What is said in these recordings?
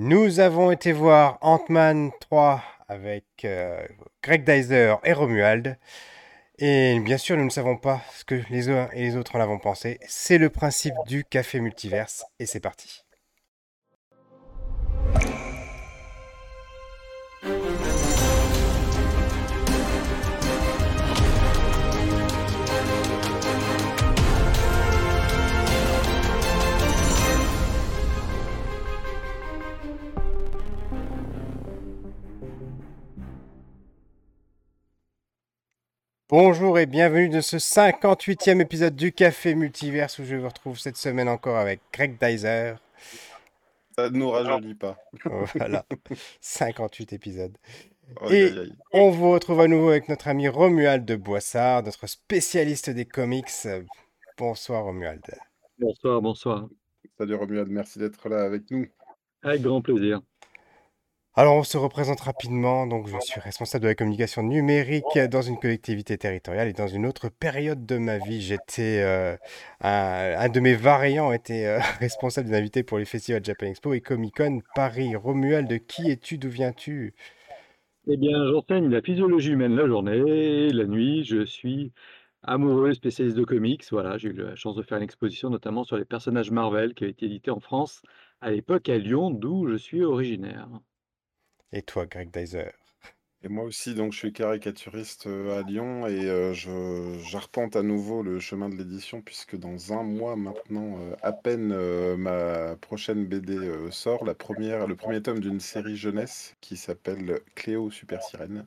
Nous avons été voir Ant-Man 3 avec euh, Greg Dyser et Romuald. Et bien sûr, nous ne savons pas ce que les uns et les autres en avons pensé. C'est le principe du café multiverse et c'est parti. Bonjour et bienvenue dans ce 58e épisode du Café Multiverse où je vous retrouve cette semaine encore avec Greg Dyser. Ça ne nous rajeunit pas. voilà, 58 épisodes. et on vous retrouve à nouveau avec notre ami Romuald de Boissard, notre spécialiste des comics. Bonsoir Romuald. Bonsoir, bonsoir. Salut Romuald, merci d'être là avec nous. Avec grand plaisir. Alors, on se représente rapidement. Donc, je suis responsable de la communication numérique dans une collectivité territoriale et dans une autre période de ma vie, j'étais euh, un, de mes variants était euh, responsable des invités pour les festivals Japan Expo et Comic Con Paris. Romuald, qui es-tu? D'où viens-tu? Eh bien, j'enseigne la physiologie humaine la journée, la nuit, je suis amoureux, spécialiste de comics. Voilà, j'ai eu la chance de faire une exposition notamment sur les personnages Marvel qui a été édité en France à l'époque à Lyon, d'où je suis originaire. Et toi, Greg Dyser? Et moi aussi, donc je suis caricaturiste à Lyon et je j'arpente à nouveau le chemin de l'édition puisque dans un mois maintenant, à peine ma prochaine BD sort, la première, le premier tome d'une série jeunesse qui s'appelle Cléo Super Sirène.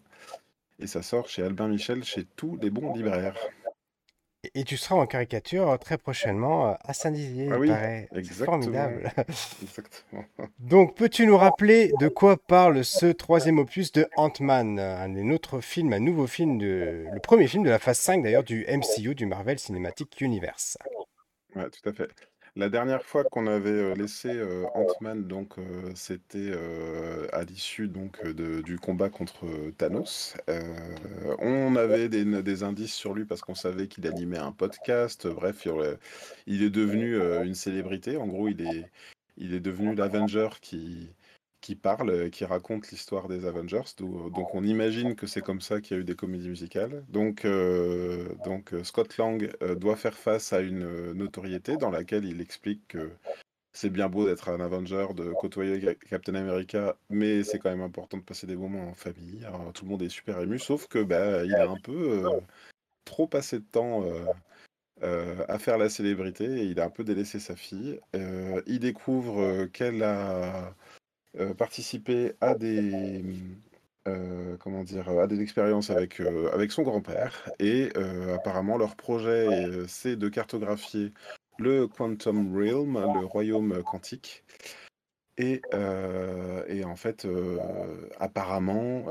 Et ça sort chez Albin Michel, chez tous les bons libraires. Et tu seras en caricature très prochainement à Saint-Dizier, Ah il oui, exactement. formidable. Exactement. Donc, peux-tu nous rappeler de quoi parle ce troisième opus de Ant-Man, un des nôtres films, un nouveau film, de... le premier film de la phase 5 d'ailleurs du MCU, du Marvel Cinematic Universe? Ouais, tout à fait. La dernière fois qu'on avait laissé Ant-Man, donc c'était à l'issue donc de- du combat contre Thanos. on avait des, des indices sur lui parce qu'on savait qu'il animait un podcast. Bref, il est devenu une célébrité. En gros, il est, il est devenu l'Avenger qui, qui parle, qui raconte l'histoire des Avengers. d'où- Donc, on imagine que c'est comme ça qu'il y a eu des comédies musicales. Donc, euh, donc euh, Scott Lang euh, doit faire face à une euh, notoriété dans laquelle il explique que c'est bien beau d'être un Avenger, de côtoyer Ca- Captain America, mais c'est quand même important de passer des moments en famille. Alors, tout le monde est super ému, sauf que bah, il a un peu euh, trop passé de temps. euh, euh, à faire la célébrité et il a un peu délaissé sa fille. Euh, il découvre euh, qu'elle a euh, participé à des euh, comment dire à des expériences avec euh, avec son grand-père et apparemment leur projet c'est de cartographier le quantum realm, le royaume quantique. Et, et en fait, apparemment,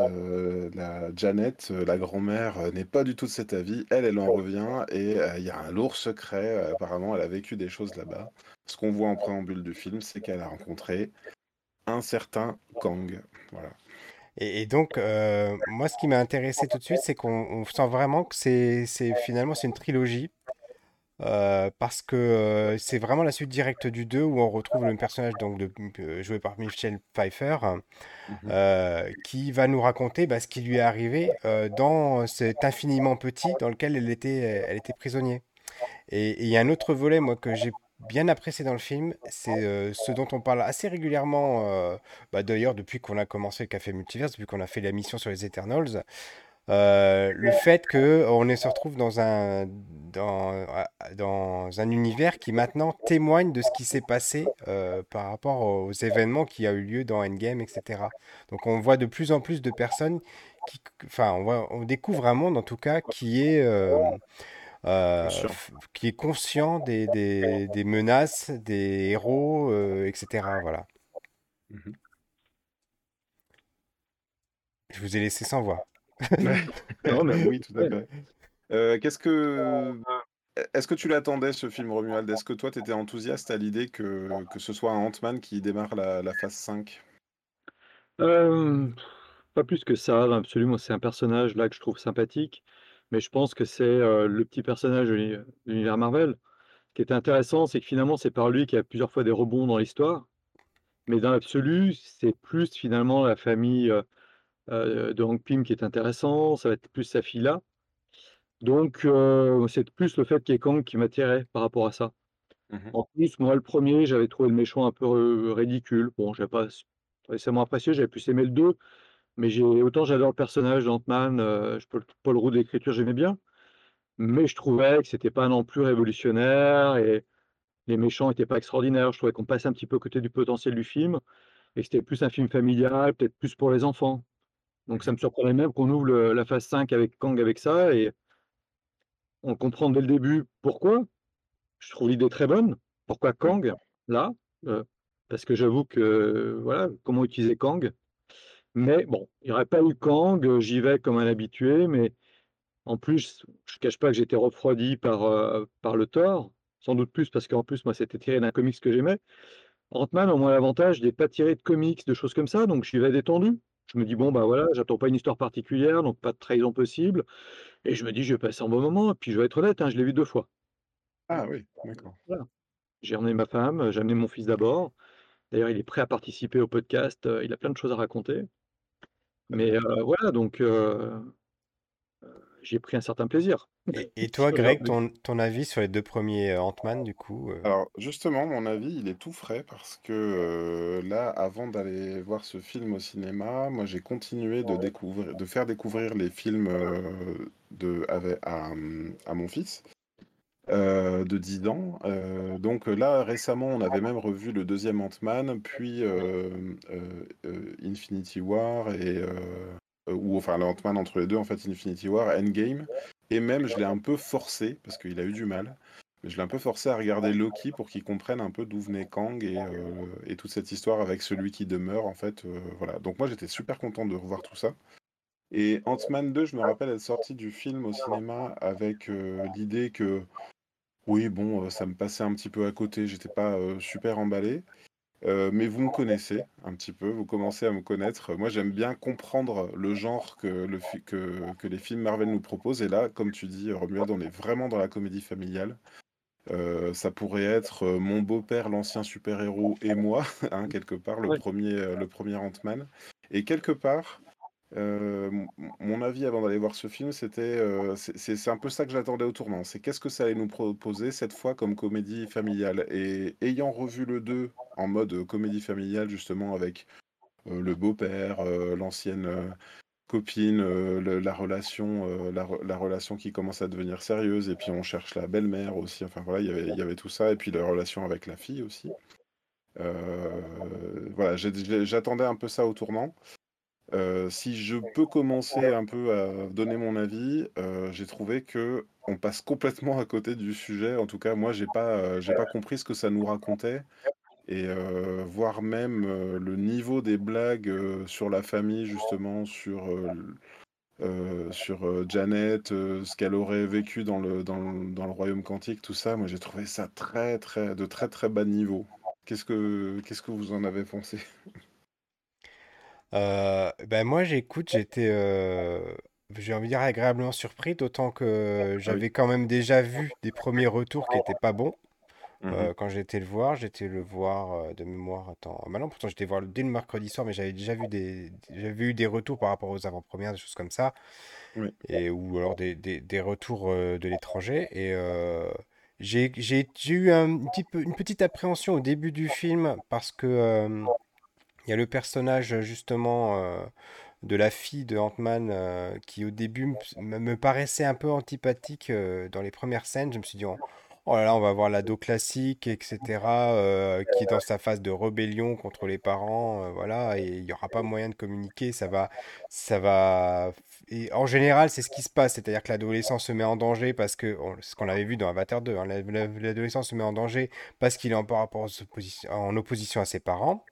la Janet, la grand-mère, n'est pas du tout de cet avis. Elle, elle en revient et il y a un lourd secret. Apparemment, elle a vécu des choses là-bas. Ce qu'on voit en préambule du film, c'est qu'elle a rencontré un certain Kang. Voilà. Et, donc, euh, moi, ce qui m'a intéressé tout de suite, c'est qu'on on sent vraiment que c'est finalement c'est une trilogie. euh, parce que euh, c'est vraiment la suite directe du 2 où on retrouve le personnage donc de, joué par Michelle Pfeiffer Mhm. qui va nous raconter bah, ce qui lui est arrivé dans cet infiniment petit dans lequel elle était, elle était prisonnière. Et et il y a un autre volet, moi, que j'ai bien apprécié dans le film, c'est euh, ce dont on parle assez régulièrement, euh, bah, d'ailleurs, depuis qu'on a commencé le Café Multiverse, depuis qu'on a fait la mission sur les Eternals, euh, le fait qu'on se retrouve dans un, dans, un univers qui maintenant témoigne de ce qui s'est passé euh, par rapport aux événements qui a eu lieu dans Endgame, etc. Donc on voit de plus en plus de personnes qui, enfin, on voit, on découvre un monde en tout cas qui est euh, euh, qui est conscient des, des, des menaces, des héros, euh, etc. Voilà. Mhm. Je vous ai laissé sans voix. Non, mais Oui, tout à fait. Euh, qu'est-ce que est-ce que tu l'attendais ce film Romuald? Est-ce que toi tu étais enthousiaste à l'idée que, que ce soit un Ant-Man qui démarre la, la phase 5? euh, pas plus que ça, absolument. C'est un personnage là que je trouve sympathique, mais je pense que c'est euh, le petit personnage de l'uni- de l'univers Marvel. Ce qui est intéressant, c'est que finalement, c'est par lui qu'il y a plusieurs fois des rebonds dans l'histoire. Mais dans l'absolu, c'est plus finalement la famille, heu heu, de Hank Pym qui est intéressant, ça va être plus sa fille-là. Donc heu, c'est plus le fait qu'il y ait Kang qui m'attirait par rapport à ça. Mmh En plus, moi, le premier, j'avais trouvé le méchant un peu, ridicule. Bon, j'avais pas s spécialement apprécié, j'avais plus aimé le 2, mais j'ai autant j'adore le personnage d'Ant-Man, je Paul Rudd l'écriture, j'aimais bien, mais je trouvais que c'était pas non plus révolutionnaire et les méchants étaient pas extraordinaires. Je trouvais qu'on passait un petit peu côté du potentiel du film et que c'était plus un film familial, peut-être plus pour les enfants. Donc ça me surprenait même qu'on ouvre la phase 5 avec Kang avec ça et on comprend dès le début pourquoi. Je trouve l'idée très bonne. Pourquoi. Kang, là? Heu, parce que j'avoue que, voilà, comment utiliser Kang? Mais bon, il y aurait pas eu Kang, heu, j'y vais comme un habitué, mais en plus, je cache pas que j'étais refroidi par, heu, par le Thor. Sans doute plus parce qu'en plus, moi, c'était tiré d'un comics que j'aimais. Ant-Man, au moins l'avantage d'être pas tiré de comics, de choses comme ça, donc j'y vais détendu. Je me dis: «Bon, bah, voilà, j'attends pas une histoire particulière, donc pas de trahison possible» et je me dis: «Je vais passer un bon moment» et puis je vais être honnête, hein, je l'ai vu 2 fois. Ah oui, d'accord. Voilà. J'ai emmené ma femme, j'ai amené mon fils d'abord. D'ailleurs, il est prêt à participer au podcast, heu, il a plein de choses à raconter. Mais, voilà, donc, j'ai pris un certain plaisir. Et, et toi, Greg, ton, ton avis sur les deux premiers Ant-Man, du coup euh, Alors justement, mon avis, il est tout frais parce que, là, avant d'aller voir ce film au cinéma, moi j'ai continué de découvrir de faire découvrir les films, de ave à, mmh, à mon fils, heu, de 10 ans. Heu, donc, heu, là, récemment, on avait même revu le deuxième Ant-Man, puis, Infinity War et ou enfin, le Ant-Man entre les 2 en fait, Infinity War, Endgame et même je l'ai un peu forcé, parce qu'il a eu du mal, mais je l'ai un peu forcé à regarder Loki pour qu'il comprenne un peu d'où venait Kang et et toute cette histoire avec celui qui demeure en fait, voilà. Donc moi, j'étais super content de revoir tout ça et Ant-Man 2, je me rappelle être sorti du film au cinéma avec, l'idée que oui, bon, ça me passait un petit peu à côté, j'étais pas, super emballé, mais vous me connaissez un petit peu, vous commencez à me connaître. Moi, j'aime bien comprendre le genre que le fi que que les films Marvel nous proposent et là, comme tu dis, Romuald, on est vraiment dans la comédie familiale. Ça pourrait être, mon beau-père, l'ancien super-héros et moi, hein, quelque part, le Ouais, premier er le 1 Ant-Man et quelque part, Heu, m mon avis avant d'aller voir ce film, c'était, heu, c'est un peu ça que j'attendais au tournant. C'est qu'est-ce que ça allait nous proposer cette fois comme comédie familiale? Et ayant revu le 2 en mode, heu, comédie familiale justement avec, heu, le beau-père, l'ancienne, copine, la relation, la re la relation qui commence à devenir sérieuse et puis on cherche la belle-mère aussi, enfin voilà, il y avait tout ça et puis la relation avec la fille aussi. Voilà, j'attendais un peu ça au tournant. Si je peux commencer un peu à donner mon avis, j'ai trouvé que on passe complètement à côté du sujet. En tout cas, moi, j'ai pas, j'ai pas compris ce que ça nous racontait et voire même, le niveau des blagues, sur la famille justement, sur, sur, Janet, ce qu'elle aurait vécu dans le dans le dans le royaume quantique, tout ça, moi, j'ai trouvé ça très, très de très, très bas niveau. Qu'est-ce que qu'est-ce que vous en avez pensé? Euh, ben moi, j'écoute, j'étais, euh, j'ai envie de dire, agréablement surpris, d'autant que Ah j'avais quand même déjà vu des premiers retours qui étaient pas bons. Mmh Euh, quand j'étais le voir, j'étais le voir de mémoire. Attends, maintenant pourtant j'étais voir dès le mercredi soir, mais j'avais déjà vu des, j'avais eu des retours par rapport aux avant-premières, des choses comme ça, et ou alors des, des, des retours de l'étranger. Et j'ai, eu un petit peu, une petite appréhension au début du film parce que il y a le personnage justement euh, de la fille de Ant-Man euh, qui au début me, paraissait un peu antipathique euh, dans les premières scènes. Je me suis dit, oh, là là, on va voir l'ado classique, etc., euh, qui est dans sa phase de rébellion contre les parents, euh, voilà, et il n'y aura pas moyen de communiquer, ça va, ça va. Et en général, c'est ce qui se passe, c'est-à-dire que l'adolescent se met en danger parce que, ce qu'on avait vu dans Avatar 2, hein, la- la- l'adolescent se met en danger parce qu'il est en en opposition à ses parents.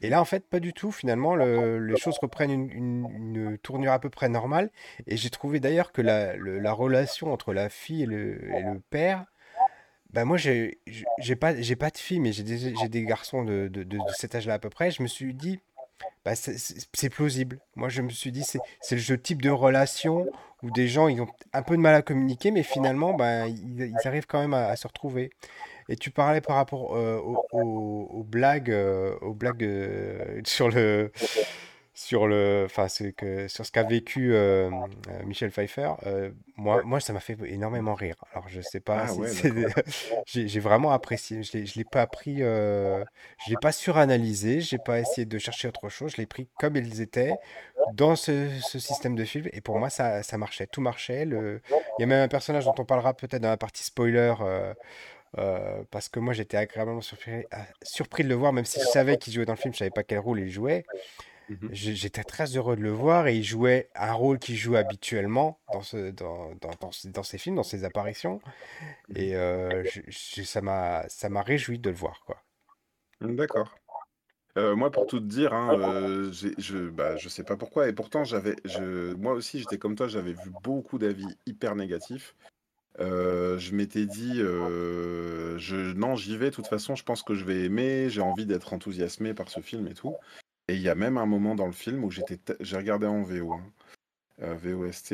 Et là, en fait, pas du tout. Finalement, le- les choses reprennent une, tournure à peu près normale. Et j'ai trouvé d'ailleurs que la, relation entre la fille et le, père, bah moi, j'ai pas, j'ai pas de fille, mais j'ai des, garçons de, cet âge-là à peu près. Je me suis dit, bah, c'est plausible. Moi, je me suis dit, c'est le type de relation où des gens, ils ont un peu de mal à communiquer, mais finalement, bah, ils, arrivent quand même à se retrouver. Et tu parlais par rapport euh, aux, aux- aux blagues, euh, aux blagues euh, sur le, sur le, enfin, que, sur ce qu'a vécu Michel Pfeiffer. moi, moi, ça m'a fait énormément rire. Alors, je sais pas Ah si ouais, j'ai vraiment apprécié. Je l'ai, pas pris, je l'ai pas suranalysé. J'ai pas essayé de chercher autre chose. Je l'ai pris comme ils étaient dans ce, ce système de film. Et pour moi, ça, ça marchait. Tout marchait. Le... Il y a même un personnage dont on parlera peut-être dans la partie spoiler. Euh, parce que moi j'étais agréablement surpris, ah, surpris de le voir, même si je savais qu'il jouait dans le film, je savais pas quel rôle il jouait. J'ai- J'étais très heureux de le voir et il jouait un rôle qu'il joue habituellement dans, ce, dans, dans, dans, ce- dans ses films, dans ses apparitions. Mhm. Et euh, je- je- ça m'a réjoui de le voir, quoi. D'accord. Euh, moi, pour tout te dire, hein, euh, je, bah, je sais pas pourquoi, et pourtant, j'avais, moi aussi, j'étais comme toi, j'avais vu beaucoup d'avis hyper négatifs. Euh, je m'étais dit, euh, non, j'y vais, de toute façon, je pense que je vais aimer, j'ai envie d'être enthousiasmé par ce film et tout. Et il y a même un moment dans le film où j'ai regardé en VO, hein, euh, VOST,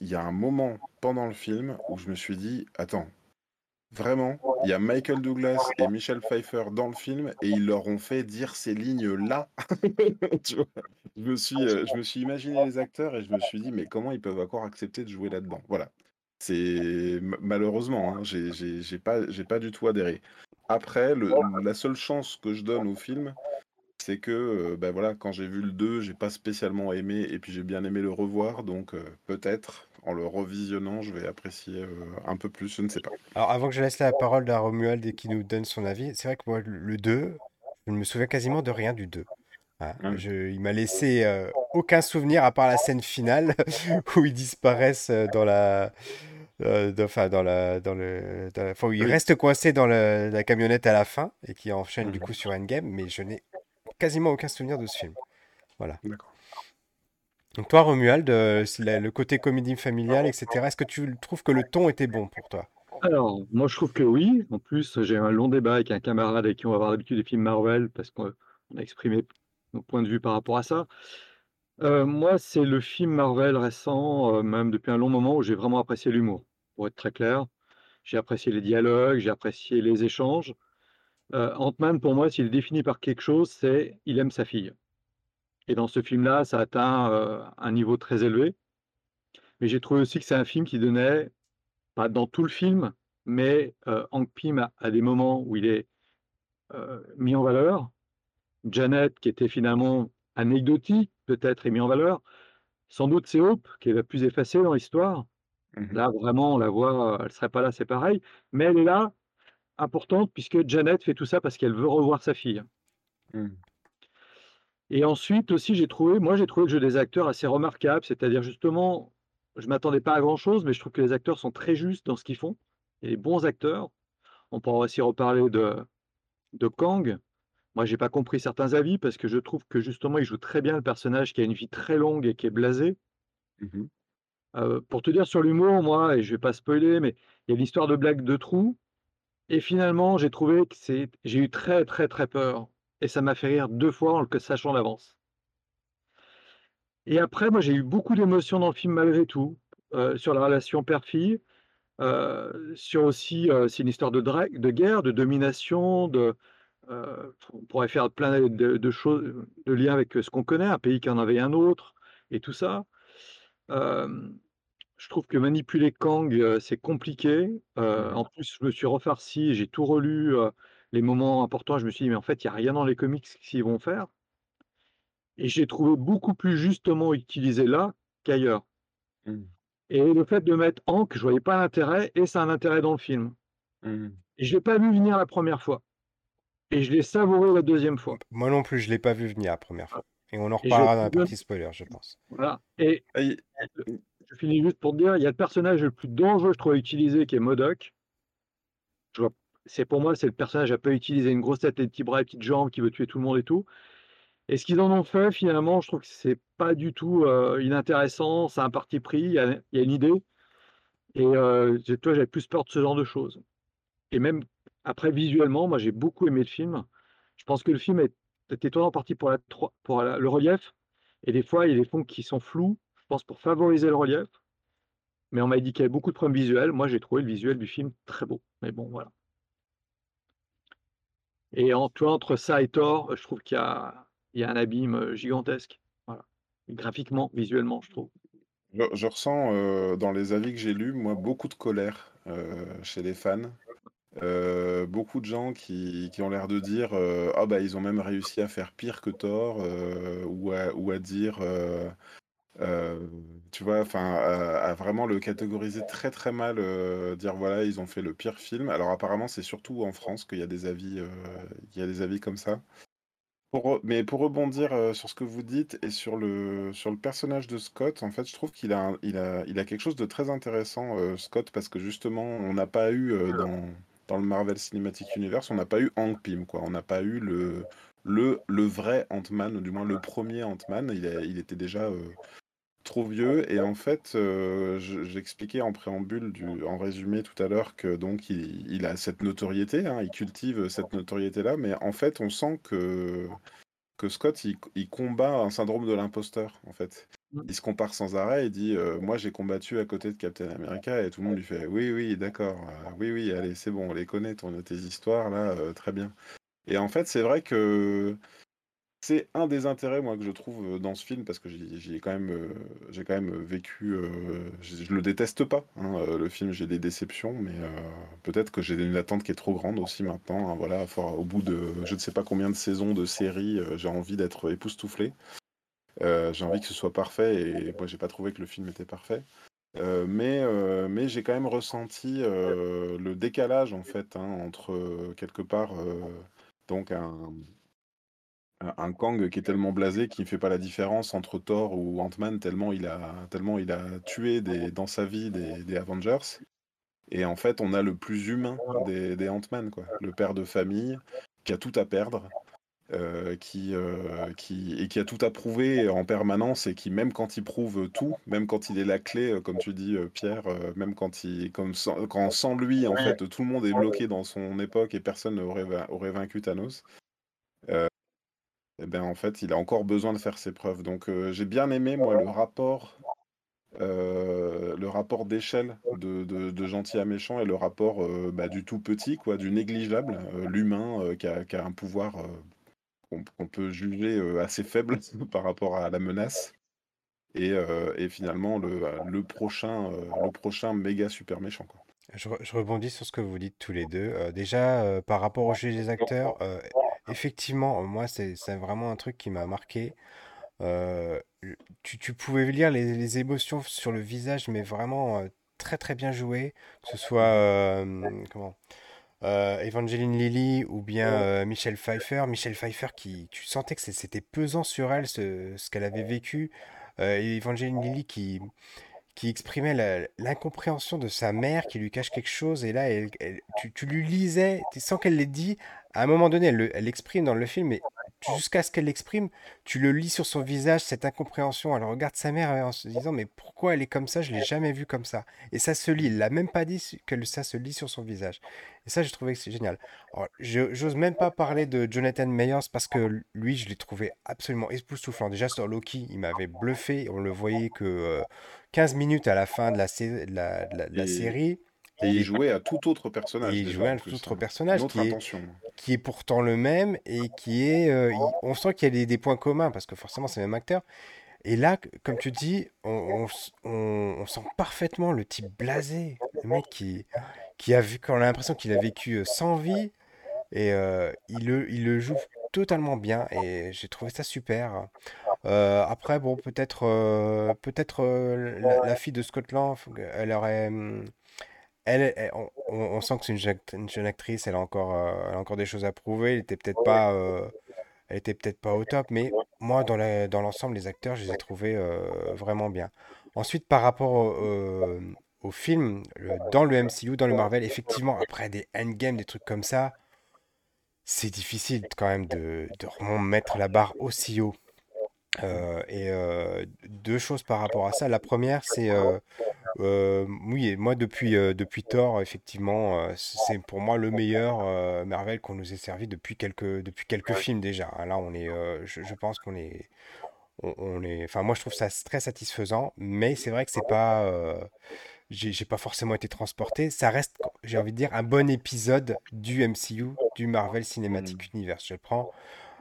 il y a un moment pendant le film où je me suis dit, attends, Vraiment, il y a Michael Douglas et Michel Pfeiffer dans le film et ils leur ont fait dire ces lignes-là. Tu vois je me suis, je me suis imaginé les acteurs et je me suis dit, mais comment ils peuvent encore accepter de jouer là-dedans? Voilà. C'est malheureusement, hein, j'ai pas, j'ai pas du tout adhéré. Après, le- la seule chance que je donne au film, c'est que euh, ben voilà, quand j'ai vu le 2, j'ai pas spécialement aimé et puis j'ai bien aimé le revoir, donc euh, peut-être en le revisionnant, je vais apprécier euh, un peu plus, je ne sais pas. Alors avant que je laisse la parole à Romuald et qu'il nous donne son avis, c'est vrai que moi le le 2, je ne me souviens quasiment de rien du 2. Ah oui. je- il m'a laissé euh, aucun souvenir à part la scène finale où ils disparaissent euh, dans la, euh, enfin dans la, dans le, dans la- enfin, où ils restent coincés dans le- la camionnette à la fin et qui enchaînent du coup sur Endgame, mais je n'ai quasiment aucun souvenir de ce film. Voilà. Donc toi, Romuald, euh, le côté comédie familiale, etc. Est-ce que tu trouves que le ton était bon pour toi? Alors, moi je trouve que oui. En plus, j'ai eu un long débat avec un camarade avec qui on va voir d'habitude des films Marvel parce qu'on on a exprimé nos points de vue par rapport à ça. Euh, moi, c'est le film Marvel récent, euh, même depuis un long moment, où j'ai vraiment apprécié l'humour. Pour être très clair, j'ai apprécié les dialogues, j'ai apprécié les échanges. Euh, Ant-Man, pour moi, s'il est défini par quelque chose, c'est il aime sa fille. Et dans ce film-là, ça atteint un niveau très élevé. Mais j'ai trouvé aussi que c'est un film qui donnait, pas dans tout le film, mais Hank Pym a, des moments où il est mis en valeur. Janet, qui était finalement anecdotique, peut-être, est mis en valeur. Sans doute c'est Hope, qui est la plus effacée dans l'histoire. Mhm. Là, vraiment, on la voit, elle ne serait pas là, c'est pareil. Mais elle est là, importante, puisque Janet fait tout ça parce qu'elle veut revoir sa fille. Mhm. Et ensuite aussi, j'ai trouvé, moi j'ai trouvé le jeu des acteurs assez remarquable, c'est-à-dire justement, je m'attendais pas à grand-chose, mais je trouve que les acteurs sont très justes dans ce qu'ils font. Et les bons acteurs. On pourra aussi reparler de, de Kang. Moi, j'ai pas compris certains avis parce que je trouve que justement, il joue très bien le personnage qui a une vie très longue et qui est blasé. Euh, pour te dire sur l'humour, moi, et je vais pas spoiler, mais il y a l'histoire de blague de trou. Et finalement, j'ai trouvé que c'est, j'ai eu très très très peur. Et ça m'a fait rire deux fois en le sachant d'avance. Et après, moi, j'ai eu beaucoup d'émotions dans le film malgré tout, euh, sur la relation père-fille, euh, sur aussi, c'est une histoire de, dra- de guerre, de domination, de, euh, on pourrait faire plein de, de choses, de liens avec ce qu'on connaît, un pays qui en avait un autre, et tout ça. Euh, je trouve que manipuler Kang, euh, c'est compliqué. Euh, en plus, je me suis refarci, j'ai tout relu, euh, les moments importants. Je me suis dit, mais en fait, il n'y a rien dans les comics qu'ils vont faire. Et j'ai trouvé beaucoup plus justement utilisé là qu'ailleurs. Mhm. Et le fait de mettre Hank, je voyais pas l'intérêt, et c'est un intérêt dans le film. Et je l'ai pas vu venir la première fois. Et je l'ai savouré la deuxième fois. Moi non plus, je l'ai pas vu venir la première fois. Et on en reparlera dans la partie spoiler, je pense. Voilà. Et Ah, je finis juste pour te dire, il y a le personnage le plus dangereux, je trouve, à utiliser, qui est Modoc. C'est pour moi, c'est le personnage à pas utiliser une grosse tête, des petits bras, des petites jambes, qui veut tuer tout le monde et tout. Et ce qu'ils en ont fait, finalement, je trouve que c'est pas du tout euh, inintéressant. C'est un parti pris, il y a, il y a une idée. Et euh, j'ai- toi, j'avais plus peur de ce genre de choses. Et même après, visuellement, moi, j'ai beaucoup aimé le film. Je pense que le film est étonnant en partie pour, le relief. Et des fois, il y a des fonds qui sont flous, je pense, pour favoriser le relief. Mais on m'a dit qu'il y avait beaucoup de problèmes visuels. Moi, j'ai trouvé le visuel du film très beau. Mais bon, voilà. Et en toi, entre ça et Thor, je trouve qu'il y a un abîme, gigantesque. Voilà. Graphiquement, visuellement, je trouve. Je ressens, heu, dans les avis que j'ai lus, moi, beaucoup de colère, heu, chez les fans. Heu, beaucoup de gens qui qui ont l'air de dire, heu: «Ah bah, ils ont même réussi à faire pire que Thor», heu, ou à ou à dire, heu heu, tu vois? Enfin, à à vraiment le catégoriser très, très mal, dire voilà, ils ont fait le pire film. Alors apparemment, c'est surtout en France qu'il y a des avis, il y a des avis comme ça. Pour mais pour rebondir, sur ce que vous dites et sur le sur le personnage de Scott, en fait, je trouve qu'il a il a il a quelque chose de très intéressant, Scott, parce que justement, on n'a pas eu, dans dans le Marvel Cinematic Universe, on n'a pas eu Hank Pym, quoi. On n'a pas eu le le le vrai Ant-Man, ou du moins le premier Ant-Man. Il il était déjà, heu, trop vieux et en fait, je j'expliquais en préambule du en résumé tout à l'heure que donc il il a cette notoriété, hein, il cultive cette notoriété-là, mais en fait, on sent que que Scott, il, il combat un syndrome de l'imposteur, en fait. Mmh. Il se compare sans arrêt et dit euh, Moi, j'ai combattu à côté de Captain America. Et tout le monde lui fait Oui, oui, d'accord. euh, oui, oui, allez, c'est bon, on les connaît, ton, tes histoires, là, euh, très bien. Et en fait, c'est vrai que c'est un des intérêts, moi, que je trouve dans ce film, parce que quand même, j'ai quand même vécu. je, le déteste pas, hein, le film, j'ai des déceptions, mais peut-être que j'ai une attente qui est trop grande aussi maintenant. hein, voilà, au bout de je ne sais pas combien de saisons de série, euh, j'ai envie d'être époustouflé. Euh, j'ai envie que ce soit parfait, et moi, j'ai pas trouvé que le film était parfait. Euh, mais euh, mais j'ai quand même ressenti le décalage, en fait, hein, entre quelque part. donc un, Kang qui est tellement blasé qu'il ne fait pas la différence entre Thor ou Ant-Man tellement il a, tellement il a tué dans sa vie des, Avengers. Et en fait, on a le plus humain des, des Ant-Man. Le père de famille qui a tout à perdre, euh, qui, euh, qui, et qui a tout à prouver en permanence et qui, même quand il prouve tout, même quand il est la clé, euh, comme tu dis, Pierre, même quand, il, comme sans, quand sans lui, en fait, tout le monde est bloqué dans son époque et personne n'aurait aurait vaincu Thanos. Euh, eh ben, en fait, il a encore besoin de faire ses preuves. Donc, j'ai bien aimé, moi, le rapport, euh, le rapport d'échelle de, de- de gentil à méchant et le rapport euh, bah, du tout petit, quoi, du négligeable, euh, l'humain qui a, qui a un pouvoir qu'on peut juger assez faible par rapport à la menace. Et, euh, et finalement, le, le prochain, le prochain méga super méchant, quoi. Je, re- je rebondis sur ce que vous dites tous les deux. Euh, déjà, euh, par rapport au jeu des acteurs, effectivement, moi, c'est c'est vraiment un truc qui m'a marqué. Tu, tu pouvais lire les, les émotions sur le visage, mais vraiment très très bien joué. Que ce soit comment, euh, Evangeline Lilly ou bien euh, Michelle Pfeiffer. Michelle Pfeiffer qui, tu sentais que c'était pesant sur elle ce, ce qu'elle avait vécu. Euh, Evangeline Lilly qui, qui exprimait l'incompréhension de sa mère qui lui cache quelque chose. Et là, elle- elle- tu, tu lui lisais, sans qu'elle l'ait dit, à un moment donné, elle le- elle l'exprime dans le film, mais jusqu'à ce qu'elle l'exprime, tu le lis sur son visage, cette incompréhension. Elle regarde sa mère euh, en se disant, mais pourquoi elle est comme ça? Je l'ai jamais vue comme ça. Et ça se lit. Il l'a même pas dit que ça se lit sur son visage. Et ça, j'ai trouvé que c'est génial. Alors, je, j'ose même pas parler de Jonathan Mayers parce que lui, je l'ai trouvé absolument époustouflant. Déjà sur Loki, il m'avait bluffé. On le voyait que euh, 15 minutes à la fin de la, sé- de la, de la- de la Et, série. Et il jouait à tout autre personnage il jouait un tout autre hein. Personnage qui est, intention. qui est pourtant le même et qui est. euh, on sent qu'il y a des, des points communs parce que forcément c'est le même acteur. Et là, comme tu dis, on, on on- on sent parfaitement le type blasé, le mec qui, qui a vu, qu'on a l'impression qu'il a vécu euh, sans vie et euh, il le, il le joue totalement bien et j'ai trouvé ça super. Euh, après, bon, peut-être peut-être la, la fille de Scotland, elle aurait. Elle, elle- on, sent que c'est une, jeune une jeune actrice, elle a encore, euh, elle a encore des choses à prouver. Elle était peut-être pas, euh, elle était peut-être pas au top, mais moi, dans la- dans l'ensemble, les acteurs, je les ai trouvés euh, vraiment bien. Ensuite, par rapport au, au film, le- dans le MCU, dans le Marvel, effectivement, après des endgames, des trucs comme ça, c'est difficile quand même de, de remettre la barre aussi haut. Et deux choses par rapport à ça. La première, c'est euh, oui, et moi depuis euh, depuis Thor, effectivement, euh, c'est pour moi le meilleur Marvel qu'on nous ait servi depuis quelques depuis quelques films déjà. hein. Là, on est, je, je pense qu'on est, on, on est, enfin moi je trouve ça très satisfaisant, mais c'est vrai que c'est pas, j'ai pas forcément été transporté. Ça reste, j'ai envie de dire, un bon épisode du MCU, du Marvel Cinematic Universe. Je le prends,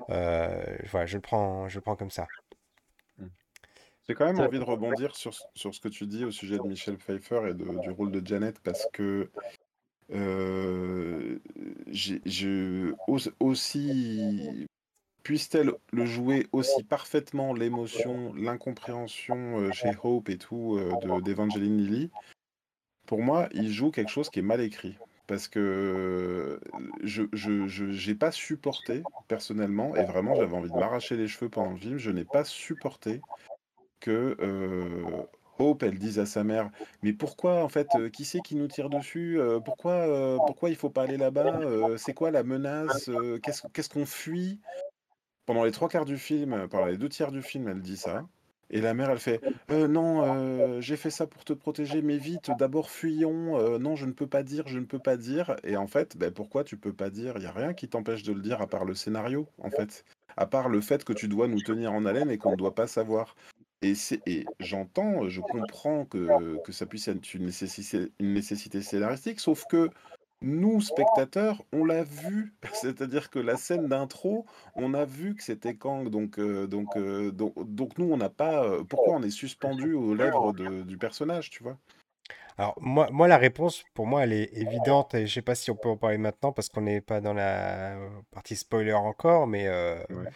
voilà, je le prends, je le prends comme ça. J'ai quand même envie de rebondir sur, sur ce que tu dis au sujet de Michel Pfeiffer et de- du rôle de Janet parce que euh, j'ai- je, au- aussi puisse-t-elle le jouer aussi parfaitement l'émotion, l'incompréhension euh, chez Hope et tout euh, de- d'Evangeline Lilly, pour moi, il joue quelque chose qui est mal écrit. Parce que je je, je- j'ai pas supporté personnellement, et vraiment j'avais envie de m'arracher les cheveux pendant le film, je n'ai pas supporté que euh, Hope, elle dise à sa mère, mais pourquoi en fait, euh, qui c'est qui nous tire dessus Euh, Pourquoi, euh, pourquoi il faut pas aller là-bas C'est quoi la menace Qu'est-ce qu'on fuit? Pendant les trois quarts du film, pendant les deux tiers du film, elle dit ça. Et la mère, elle fait, non, j'ai fait ça pour te protéger, mais vite, d'abord fuyons. Non, je ne peux pas dire, je ne peux pas dire. Et en fait, ben, pourquoi tu peux pas dire? Il y a rien qui t'empêche de le dire à part le scénario, en fait. À part le fait que tu dois nous tenir en haleine et qu'on ne doit pas savoir. Et, j'entends, je comprends que, que ça puisse être une nécessité, une nécessité scénaristique, sauf que nous, spectateurs, on l'a vu. C'est-à-dire que la scène d'intro, on a vu que c'était Kang. Donc, euh, donc, euh, donc, donc nous, on n'a pas. euh, pourquoi on est suspendu aux lèvres de- du personnage, tu vois? Alors, moi, moi, la réponse, pour moi, elle est évidente, et je sais pas si on peut en parler maintenant, parce qu'on n'est pas dans la partie spoiler encore, mais Ouais.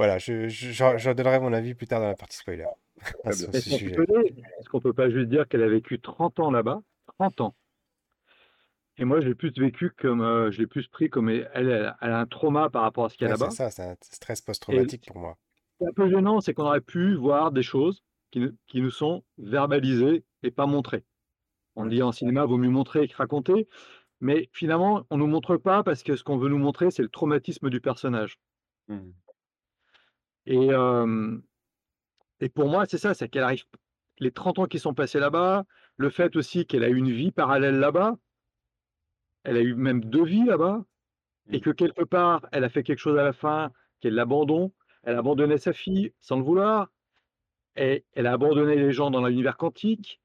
Voilà, je, je- j'en donnerai mon avis plus tard dans la partie spoiler. Ce Est-ce qu'on sujet. peut, pas juste dire qu'elle a vécu 30 ans là-bas? 30 ans. Et moi, je l'ai plus vécu comme, euh, je l'ai plus pris comme elle, elle, elle a un trauma par rapport à ce qu'il y a Ouais, c'est là-bas. ça, c'est un stress post-traumatique pour moi. ce qui est un peu gênant, c'est qu'on aurait pu voir des choses qui, ne- qui nous sont verbalisées et pas montrées. On dit en cinéma, vaut mieux montrer que raconter, mais finalement, on nous montre pas parce que ce qu'on veut nous montrer, c'est le traumatisme du personnage. Mhm. Et, euh, et pour moi, c'est ça, c'est qu'elle arrive, les 30 ans qui sont passés là-bas, le fait aussi qu'elle a eu une vie parallèle là-bas, elle a eu même deux vies là-bas, et Mhm. que quelque part, elle a fait quelque chose à la fin, qu'elle l'abandonne, elle a abandonné sa fille sans le vouloir, et elle a abandonné les gens dans l'univers quantique.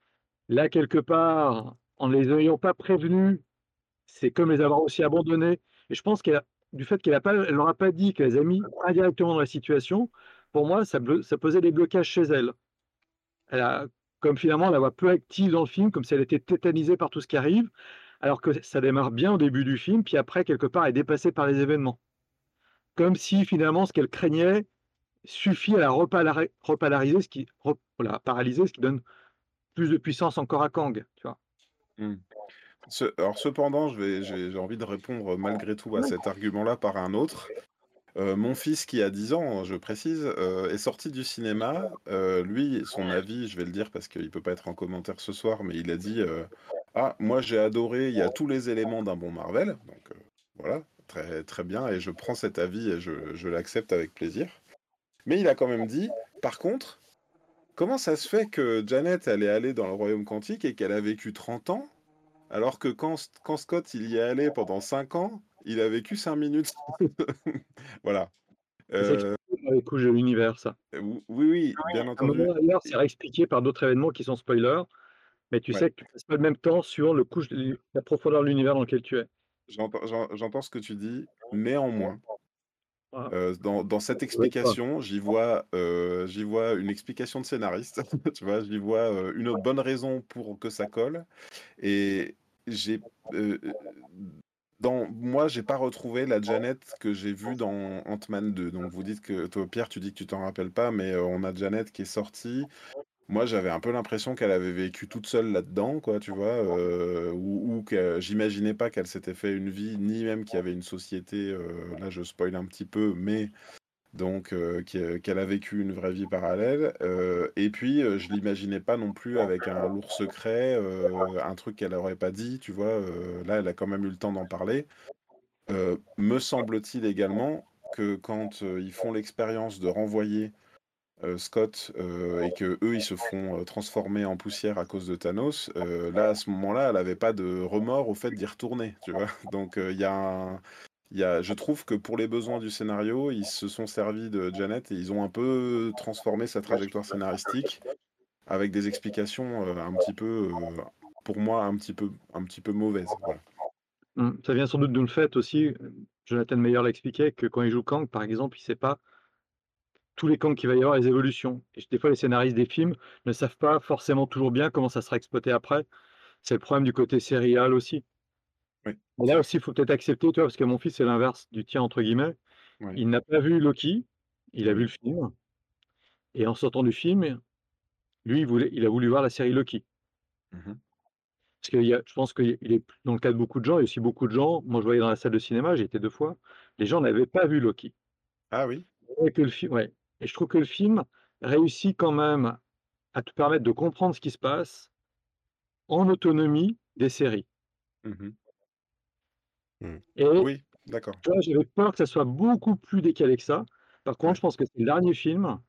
Là, quelque part, en ne les ayant pas prévenus, c'est comme les avoir aussi abandonnés. Et je pense qu'elle a, du fait qu'elle ne leur a pas dit, qu'elle les a mis indirectement dans la situation, pour moi, ça, posait des blocages chez elle. Comme finalement, la voit peu active dans le film, comme si elle était tétanisée par tout ce qui arrive, alors que ça démarre bien au début du film, puis après, quelque part, est dépassée par les événements. Comme si finalement, ce qu'elle craignait suffit à la repolariser, ce qui, paralyser, ce qui donne plus de puissance encore à Kang. Mhm. Ce- alors cependant, j'ai envie de répondre malgré tout à cet argument-là par un autre. Euh, mon fils qui a 10 ans, je précise, euh, est sorti du cinéma. Euh, lui, son avis, je vais le dire parce qu'il peut pas être en commentaire ce soir, mais il a dit Ah, moi j'ai adoré, il y a tous les éléments d'un bon Marvel. Donc voilà, très, très bien, et je prends cet avis et je, je l'accepte avec plaisir. Mais il a quand même dit Par contre, comment ça se fait que Janet, elle est allée dans le royaume quantique et qu'elle a vécu 30 ans alors que quand, quand Scott il y est allé pendant 5 ans, il a vécu 5 minutes. voilà. C'est Euh, les couches de l'univers, ça. oui, oui, bien À un entendu. c'est réexpliqué par d'autres événements qui sont spoilers, mais tu Ouais. sais que tu passes pas le même temps sur le couche, de- la profondeur de l'univers dans lequel tu es. J'entends j'en- j'entends ce que tu dis. Néanmoins. Euh, dans, dans cette explication, j'y vois, euh, j'y vois une explication de scénariste. tu vois, j'y vois euh, une bonne raison pour que ça colle. Et j'ai, dans moi, j'ai pas retrouvé la Janet que j'ai vue dans Ant-Man 2. Donc vous dites que toi, Pierre, tu dis que tu t'en rappelles pas, mais on a Janet qui est sortie. Moi, j'avais un peu l'impression qu'elle avait vécu toute seule là-dedans, quoi, tu vois, euh, ou, que j'imaginais pas qu'elle s'était fait une vie, ni même qu'il y avait une société. euh, là, je spoil un petit peu, mais donc euh, qu'elle a vécu une vraie vie parallèle. euh, et puis, euh, je l'imaginais pas non plus avec un lourd secret, euh, un truc qu'elle aurait pas dit, tu vois. euh, là, elle a quand même eu le temps d'en parler. Euh, me semble-t-il également que quand euh, ils font l'expérience de renvoyer euh, Scott euh, et que eux ils se font euh, transformer en poussière à cause de Thanos, euh, là à ce moment-là, elle avait pas de remords au fait d'y retourner. Donc euh, il y a un- y a, je trouve que pour les besoins du scénario, ils se sont servis de Janet et ils ont un peu transformé sa trajectoire scénaristique avec des explications euh, un petit peu, euh, pour moi un petit peu un petit peu mauvaise, voilà. Mmh, ça vient sans doute le fait aussi, Jonathan Meyer l'expliquait, que quand il joue Kang, par exemple, il sait pas tous les Kang qu'il va y avoir, les évolutions et des fois, les scénaristes des films ne savent pas forcément toujours bien comment ça sera exploité après. C'est le problème du côté serial aussi. Oui. Là aussi, il faut peut-être accepter, tu vois? Parce que mon fils, c'est l'inverse du «tien» entre guillemets. Oui. Il n'a pas vu Loki, il a vu le film et en sortant du film, lui, il voulait il a voulu voir la série Loki. Mmh mh. Parce qu'il y a je pense qu'il est dans le cas de beaucoup de gens, il y a aussi beaucoup de gens moi je voyais dans la salle de cinéma, j'y étais 2 fois, les gens n'avaient pas vu Loki. Ah oui? Et que le film ouais et je trouve que le film réussit quand même à te permettre de comprendre ce qui se passe en autonomie des séries. Mmh mh. Mmh. Et Oui, d'accord. j'avais peur que ça soit beaucoup plus décalé que ça. Par contre, je pense que c'est le dernier film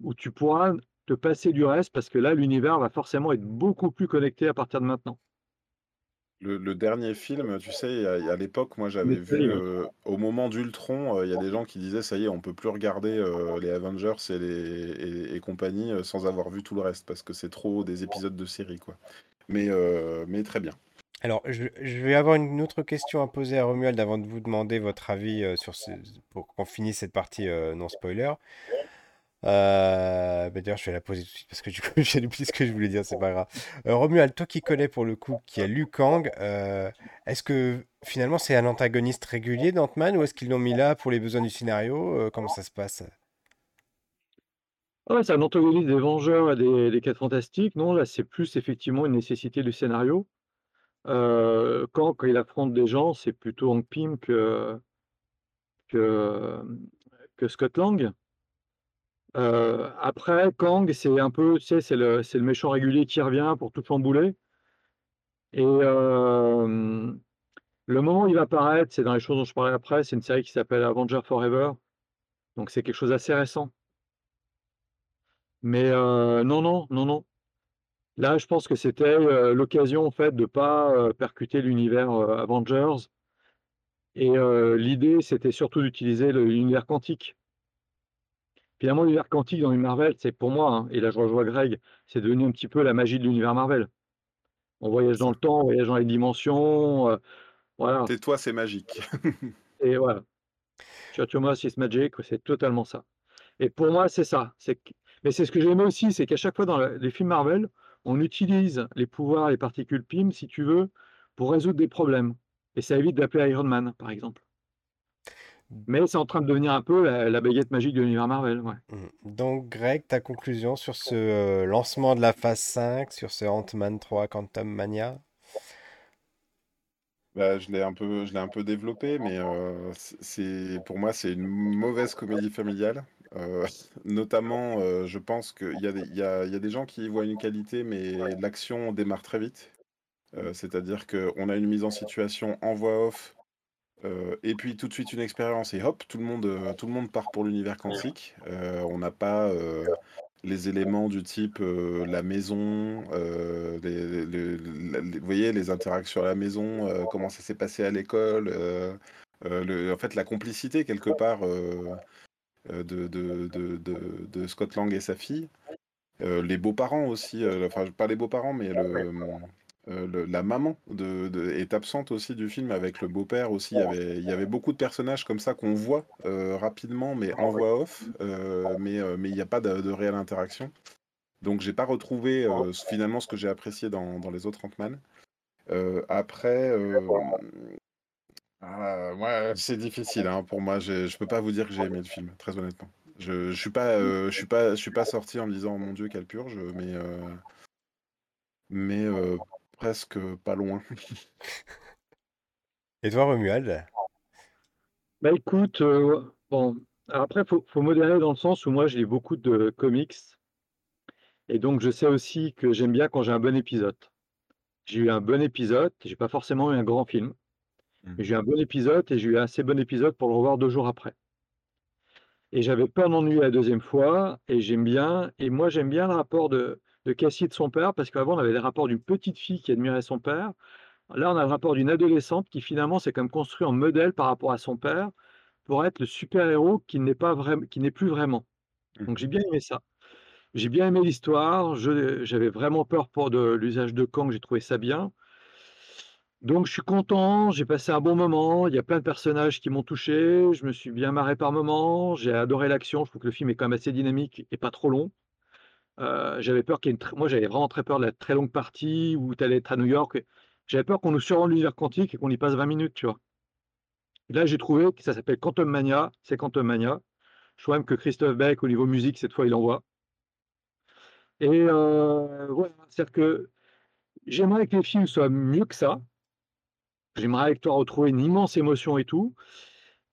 où tu pourras te passer du reste parce que là, l'univers va forcément être beaucoup plus connecté à partir de maintenant. Le le dernier film, tu sais, à l'époque, moi j'avais vu, heu, au moment d'Ultron, heu, il y a des gens qui disaient: «Ça y est, on peut plus regarder, heu, les Avengers et les et et compagnie, sans avoir vu tout le reste parce que c'est trop des épisodes de série, quoi». Mais mais très bien. Alors, je je vais avoir une autre question à poser à Romuald avant de vous demander votre avis, sur ce pour qu'on finisse cette partie, non spoiler. Heu, bah, d'ailleurs, je vais la poser tout de suite parce que du coup, j'ai oublié ce que je voulais dire, c'est pas grave. Heu, Romuald, toi qui connais pour le coup, qui a lu Kang, heu, est-ce que finalement c'est un antagoniste régulier d'Ant-Man ou est-ce qu'ils l'ont mis là pour les besoins du scénario? Comment ça se passe? C'est un antagoniste des Vengeurs et des des 4 Fantastiques. Non, là, c'est plus effectivement une nécessité du scénario. Quand il affronte des gens, c'est plutôt Hank Pym que que, que Scott Lang. Heu, après Kang, c'est un peu, tu sais, c'est le méchant régulier qui revient pour tout chambouler et hem, le moment où il va apparaître, c'est dans les choses dont je parlerai après, c'est une série qui s'appelle Avengers Forever, donc c'est quelque chose d'assez récent. Mais heu, non, non, non, non. Là, je pense que c'était, l'occasion en fait de pas, heu, percuter l'univers, Avengers et l'idée, c'était surtout d'utiliser l'univers quantique. Finalement, l'univers quantique dans les Marvel, c'est pour moi, hein, et là je rejoins Greg, c'est devenu un petit peu la magie de l'univers Marvel. On voyage dans le temps, on voyage dans les dimensions, heu, voilà Tais-toi, c'est magique. et voilà. Shut your mouth, it's magic, c'est totalement ça et pour moi, c'est ça, mais c'est ce que j'aimais aussi, c'est qu'à chaque fois dans le les films Marvel, on utilise les pouvoirs, les particules Pym, si tu veux, pour résoudre des problèmes et ça évite d'appeler Iron Man, par exemple. Mais c'est en train de devenir un peu la la baguette magique de l'univers Marvel, ouais. Mmh. Donc Greg, ta conclusion sur ce, heu, lancement de la phase 5, sur ce Ant-Man 3 Quantumania? Bah, je l'ai un peu je l'ai un peu développé, mais heu, c c'est pour moi, c'est une mauvaise comédie familiale. Heu, notamment, je pense qu'il y a des il y a il y a des gens qui y voient une qualité, mais l'action démarre très vite. C'est-à-dire qu'on a une mise en situation en voix off, heu et puis tout de suite une expérience et hop, tout le monde, heu, tout le monde part pour l'univers quantique. Heu, on n'a pas, les éléments du type, la maison, les vous voyez, les interactions à la maison, comment ça s'est passé à l'école, en fait, la complicité quelque part, de de de de de Scott Lang et sa fille. Les beaux-parents aussi, enfin pas les beaux-parents, mais le, le la maman de de est absente aussi du film avec le beau-père aussi. Il y avait il y avait beaucoup de personnages comme ça qu'on voit, heu, rapidement, mais en voix off, heu, mais il y a pas de de réelle interaction. Donc j'ai pas retrouvé, s finalement ce que j'ai apprécié dans dans les autres Ant-Man. Après, ah, c'est difficile, hein, pour moi. Je peux pas vous dire que j'ai aimé le film, très honnêtement. Je je suis pas, heu, je suis pas je suis pas sorti en me disant: «Mon Dieu, quelle purge», mais mais presque pas loin. Et toi, Romuald? Bah, écoute, heu, bon, après, faut faut modérer dans le sens où moi, je lis beaucoup de comics et donc je sais aussi que j'aime bien quand j'ai un bon épisode. J'ai eu un bon épisode, j'ai pas forcément eu un grand film, Mmh mais j'ai eu un bon épisode et j'ai eu un assez bon épisode pour le revoir 2 jours après. Et j'avais peur de m'ennuyer la 2e fois et j'aime bien et moi, j'aime bien le rapport de de Cassie et de son père parce qu'avant, on avait les rapports d'une petite fille qui admirait son père. Là, on a le rapport d'une adolescente qui finalement s'est comme construit en modèle par rapport à son père, pour être le super héros qu'il n'est pas qu'il n'est plus vraiment. Mmh Donc j'ai bien aimé ça. J'ai bien aimé l'histoire, je j'avais vraiment peur pour de l'usage de Kang, j'ai trouvé ça bien. Donc je suis content, j'ai passé un bon moment, il y a plein de personnages qui m'ont touché, je me suis bien marré par moments, j'ai adoré l'action, je trouve que le film est quand même assez dynamique et pas trop long. Heu, j'avais peur qu'il moi j'avais vraiment très peur de la très longue partie où tu allais être à New York j'avais peur qu'on nous survende l'univers quantique et qu'on y passe 20 minutes, tu vois? Là, j'ai trouvé que ça s'appelle Quantum Mania, c'est Quantum Mania. Je trouve même que Christophe Beck, au niveau musique, cette fois, il envoie. Et heu, voilà, c'est-à-dire que j'aimerais que les films soient mieux que ça. J'aimerais avec toi retrouver une immense émotion et tout.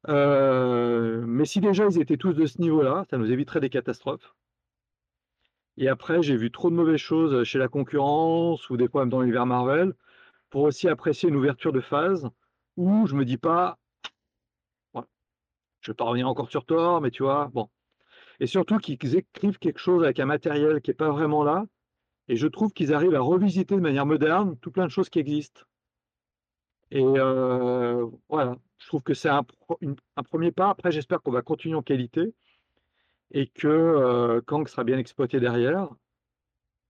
Heu, mais si déjà ils étaient tous de ce niveau-là, ça nous éviterait des catastrophes. Et après, j'ai vu trop de mauvaises choses chez la concurrence ou des fois même dans l'univers Marvel, pour aussi apprécier une ouverture de phase où je me dis pas: «Ouais, je vais pas revenir encore sur Thor», mais tu vois? Bon. Et surtout qu'ils écrivent quelque chose avec un matériel qui est pas vraiment là et je trouve qu'ils arrivent à revisiter de manière moderne tout plein de choses qui existent. Et heu, voilà, je trouve que c'est un 1er pas. Après, j'espère qu'on va continuer en qualité et que, heu, Kang sera bien exploité derrière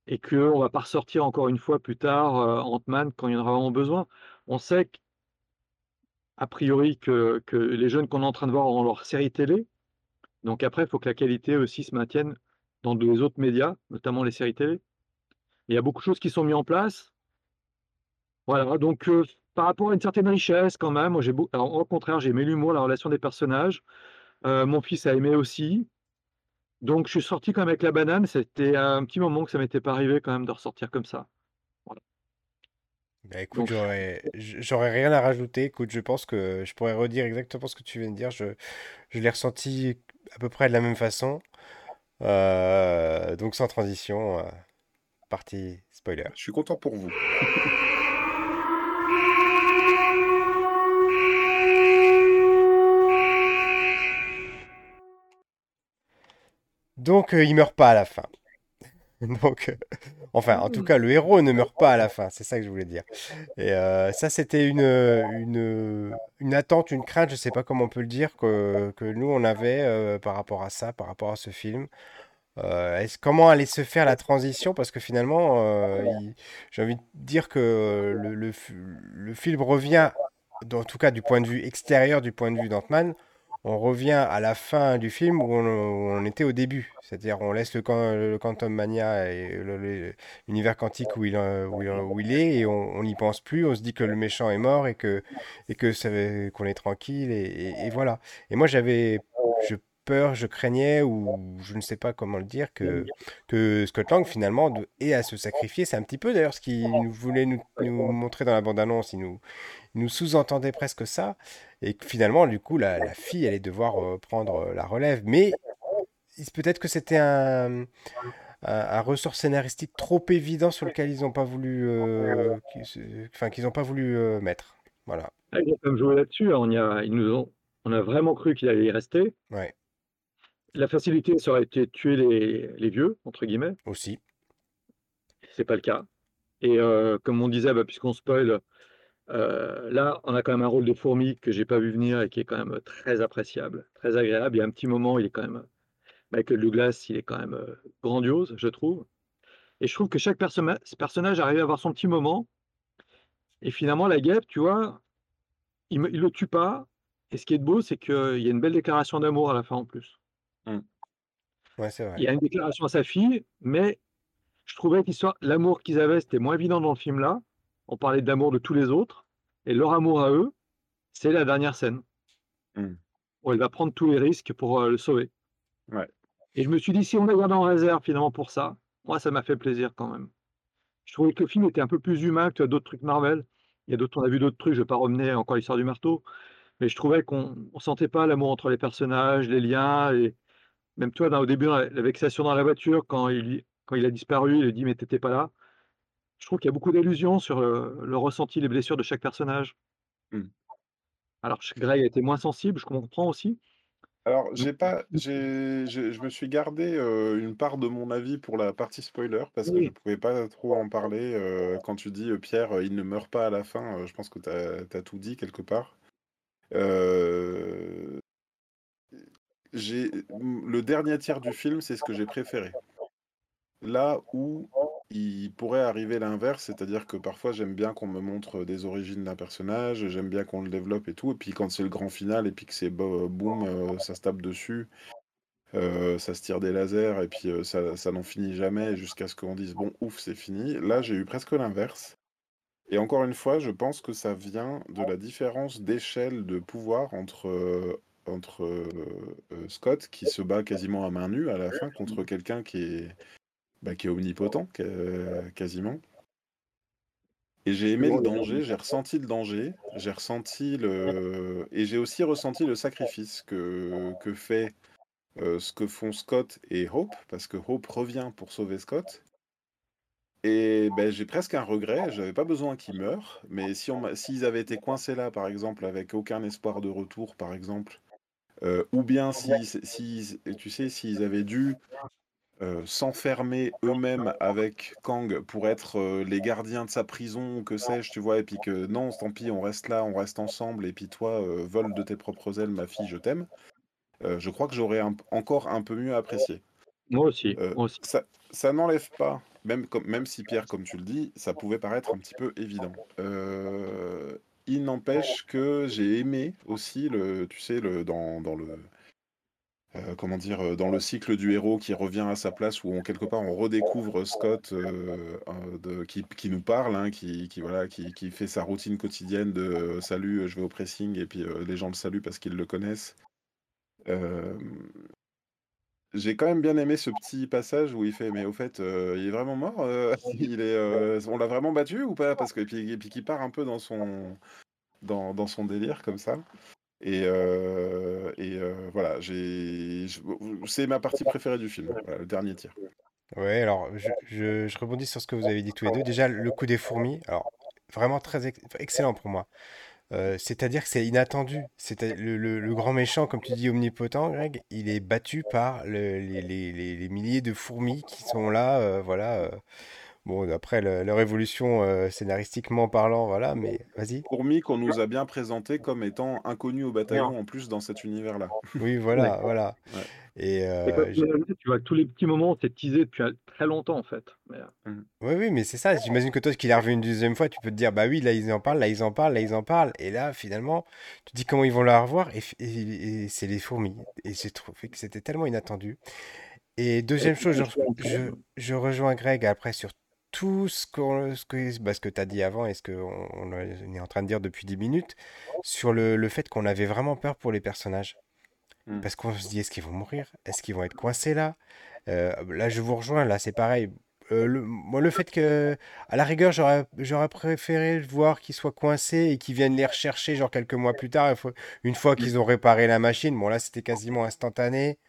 et qu'on va pas ressortir encore une fois plus tard, heu, Ant-Man quand il y en aura vraiment besoin. On sait a priori que les jeunes qu'on est en train de voir auront leur série télé. Donc après, il faut que la qualité aussi se maintienne dans les autres médias, notamment les séries télé. Il y a beaucoup de choses qui sont mis en place. Voilà, donc heu, par rapport à une certaine richesse quand même, beau au contraire, j'ai aimé l'humour, la relation des personnages. Mon fils a aimé aussi. Donc je suis sorti quand même avec la banane, c'était un petit moment que ça m'était pas arrivé quand même de ressortir comme ça. Voilà. Bah, écoute, Donc j'aurais rien à rajouter. Écoute, je pense que je pourrais redire exactement ce que tu viens de dire. Je je l'ai ressenti à peu près de la même façon. Heu, donc sans transition, heu, partie spoiler. Je suis content pour vous. Donc heu, il meurt pas à la fin. Donc heu, enfin, en tout cas, le héros ne meurt pas à la fin, c'est ça que je voulais dire. Et heu, ça, c'était une, attente, une crainte, je sais pas comment on peut le dire, que que nous on avait, par rapport à ça, par rapport à ce film. Est-ce comment allait se faire la transition? Parce que finalement, il j'ai envie de dire que le le film revient, en tout cas du point de vue extérieur, du point de vue d'Ant-Man, on revient à la fin du film où on était au début. C'est-à-dire on laisse le Quan le Quantum Mania et l'univers quantique où il, où est et on n'y pense plus. On se dit que le méchant est mort et que et que qu'on est tranquille et voilà. Et moi j'avais je peur, je craignais ou je ne sais pas comment le dire, que que Scott Lang finalement ait à se sacrifier. C'est un petit peu d'ailleurs ce qu'il voulait nous nous montrer dans la bande annonce. Il nous il nous sous-entendait presque ça et que finalement du coup la la fille allait devoir, prendre la relève. Mais peut-être que c'était un, un un ressort scénaristique trop évident sur lequel ils ont pas voulu, enfin qu'ils ont pas voulu, mettre. Voilà. Ah, ils ont joué là-dessus, hein. On y a ils nous ont on a vraiment cru qu'il allait y rester. Ouais. La facilité, ça aurait été de tuer les les «vieux» entre guillemets. Aussi. C'est pas le cas. Et comme on disait, bah, puisqu'on spoil, heu, là, on a quand même un rôle de fourmi que j'ai pas vu venir et qui est quand même très appréciable, très agréable. Il y a un petit moment, il est quand même Michael Douglas, il est quand même, grandiose, je trouve. Et je trouve que chaque personnage arrivait à avoir son petit moment et finalement la guêpe, tu vois, il me il le tue pas et ce qui est beau, c'est qu'il y a une belle déclaration d'amour à la fin en plus. Mmh. Ouais, Il y a une déclaration à sa fille, mais je trouvais que l'amour qu'ils avaient, c'était moins évident dans le film-là. On parlait de l'amour de tous les autres et leur amour à eux, c'est la dernière scène où elle va prendre tous les risques pour, heu, le sauver. Ouais. Et je me suis dit: «Si on la garde en réserve finalement pour ça», moi ça m'a fait plaisir quand même. Je trouvais que le film était un peu plus humain que d'autres trucs Marvel. Il y a d'autres on a vu d'autres trucs, je vais pas ramener encore l'histoire du marteau, mais je trouvais qu'on on sentait pas l'amour entre les personnages, les liens et même dans au début, la la vexation dans la voiture quand il lui quand il a disparu, il lui dit: «Mais tu étais pas là». Je trouve qu'il y a beaucoup d'allusions sur, le ressenti, les blessures de chaque personnage. Mmh. Alors ch Grey a été moins sensible, je comprends aussi. Alors, j'ai pas j'ai je je me suis gardé, une part de mon avis pour la partie spoiler parce que je Oui. pouvais pas trop en parler, quand tu dis, «Pierre, il ne meurt pas à la fin», je pense que tu as tout dit quelque part. Le dernier tiers du film, c'est ce que j'ai préféré. là où il pourrait arriver l'inverse, c'est-à-dire que parfois j'aime bien qu'on me montre des origines d'un personnage, j'aime bien qu'on le développe et tout, et puis quand c'est le grand final et puis que c'est boum, ça se tape dessus, ça se tire des lasers et puis ça, ça n'en finit jamais jusqu'à ce qu'on dise bon ouf c'est fini. Là j'ai eu presque l'inverse. Et encore une fois, je pense que ça vient de la différence d'échelle de pouvoir entre, entre Scott qui se bat quasiment à main nue à la fin contre quelqu'un qui est bah, qui est omnipotent, quasiment. Et j'ai aimé le danger, j'ai ressenti le danger, j'ai ressenti le. Et j'ai aussi ressenti le sacrifice que, que fait euh, ce que font Scott et Hope, parce que Hope revient pour sauver Scott. Et ben, j'ai presque un regret, j'avais pas besoin qu'ils meurent, mais si on s'ils avaient été coincés là, par exemple, avec aucun espoir de retour, par exemple, euh, ou bien si, si, tu sais, s'ils avaient dû euh, s'enfermer eux-mêmes avec Kang pour être euh, les gardiens de sa prison, que sais-je, tu vois, et puis que non, tant pis, on reste là, on reste ensemble, et puis toi, euh, vole de tes propres ailes, ma fille, je t'aime. je crois que j'aurais encore un peu mieux apprécié. Moi aussi. Moi aussi. Ça, ça n'enlève pas, même, comme, même si Pierre, comme tu le dis, ça pouvait paraître un petit peu évident. il n'empêche que j'ai aimé aussi le, tu sais, le, dans, dans le euh, comment dire, euh, dans le cycle du héros qui revient à sa place, où on, quelque part on redécouvre Scott euh, qui, qui, nous parle, hein, qui, qui, voilà, qui, qui, fait sa routine quotidienne de salut, je vais au pressing, et puis les gens le saluent parce qu'ils le connaissent. J'ai quand même bien aimé ce petit passage où il fait mais au fait il est vraiment mort il est on l'a vraiment battu ou pas? Parce que puis, puis qui part un peu dans son dans, dans son délire comme ça et, euh, euh, voilà, c'est ma partie préférée du film, le dernier tir. Ouais, alors je, rebondis sur ce que vous avez dit tous les deux. Déjà, le coup des fourmis, alors vraiment très excellent pour moi. Euh, c'est-à-dire que c'est inattendu. Le, le, grand méchant, comme tu dis, omnipotent, Greg, il est battu par les, les, milliers de fourmis qui sont là, voilà, Bon, après leur évolution euh, scénaristiquement parlant, voilà, mais vas-y. Fourmi qu'on nous a bien présenté comme étant inconnu au bataillon en plus dans cet univers-là. Oui, voilà, voilà. Et, euh, tu vois, tous les petits moments, c'est teasé depuis très longtemps en fait. Euh, mmh. Oui, oui, mais c'est ça. J'imagine que toi, qu'il est revu une deuxième fois, tu peux te dire, bah oui, là ils en parlent, là ils en parlent, là ils en parlent. Et là, finalement, tu te dis comment ils vont la revoir, et, c'est les fourmis. Et j'ai trouvé que c'était tellement inattendu. Et deuxième chose, je, je, rejoins Greg après sur tout ce, ce que, bah, ce que tu as dit avant et ce qu'on on est en train de dire depuis 10 minutes sur le, le fait qu'on avait vraiment peur pour les personnages. Mmh. Parce qu'on se dit, est-ce qu'ils vont mourir? Est-ce qu'ils vont être coincés là? Euh, Là, je vous rejoins, là, c'est pareil. Euh, le, moi, le fait que, à la rigueur, j'aurais, j'aurais préféré voir qu'ils soient coincés et qu'ils viennent les rechercher, genre quelques mois plus tard, une fois qu'ils ont réparé la machine. Bon, là, c'était quasiment instantané.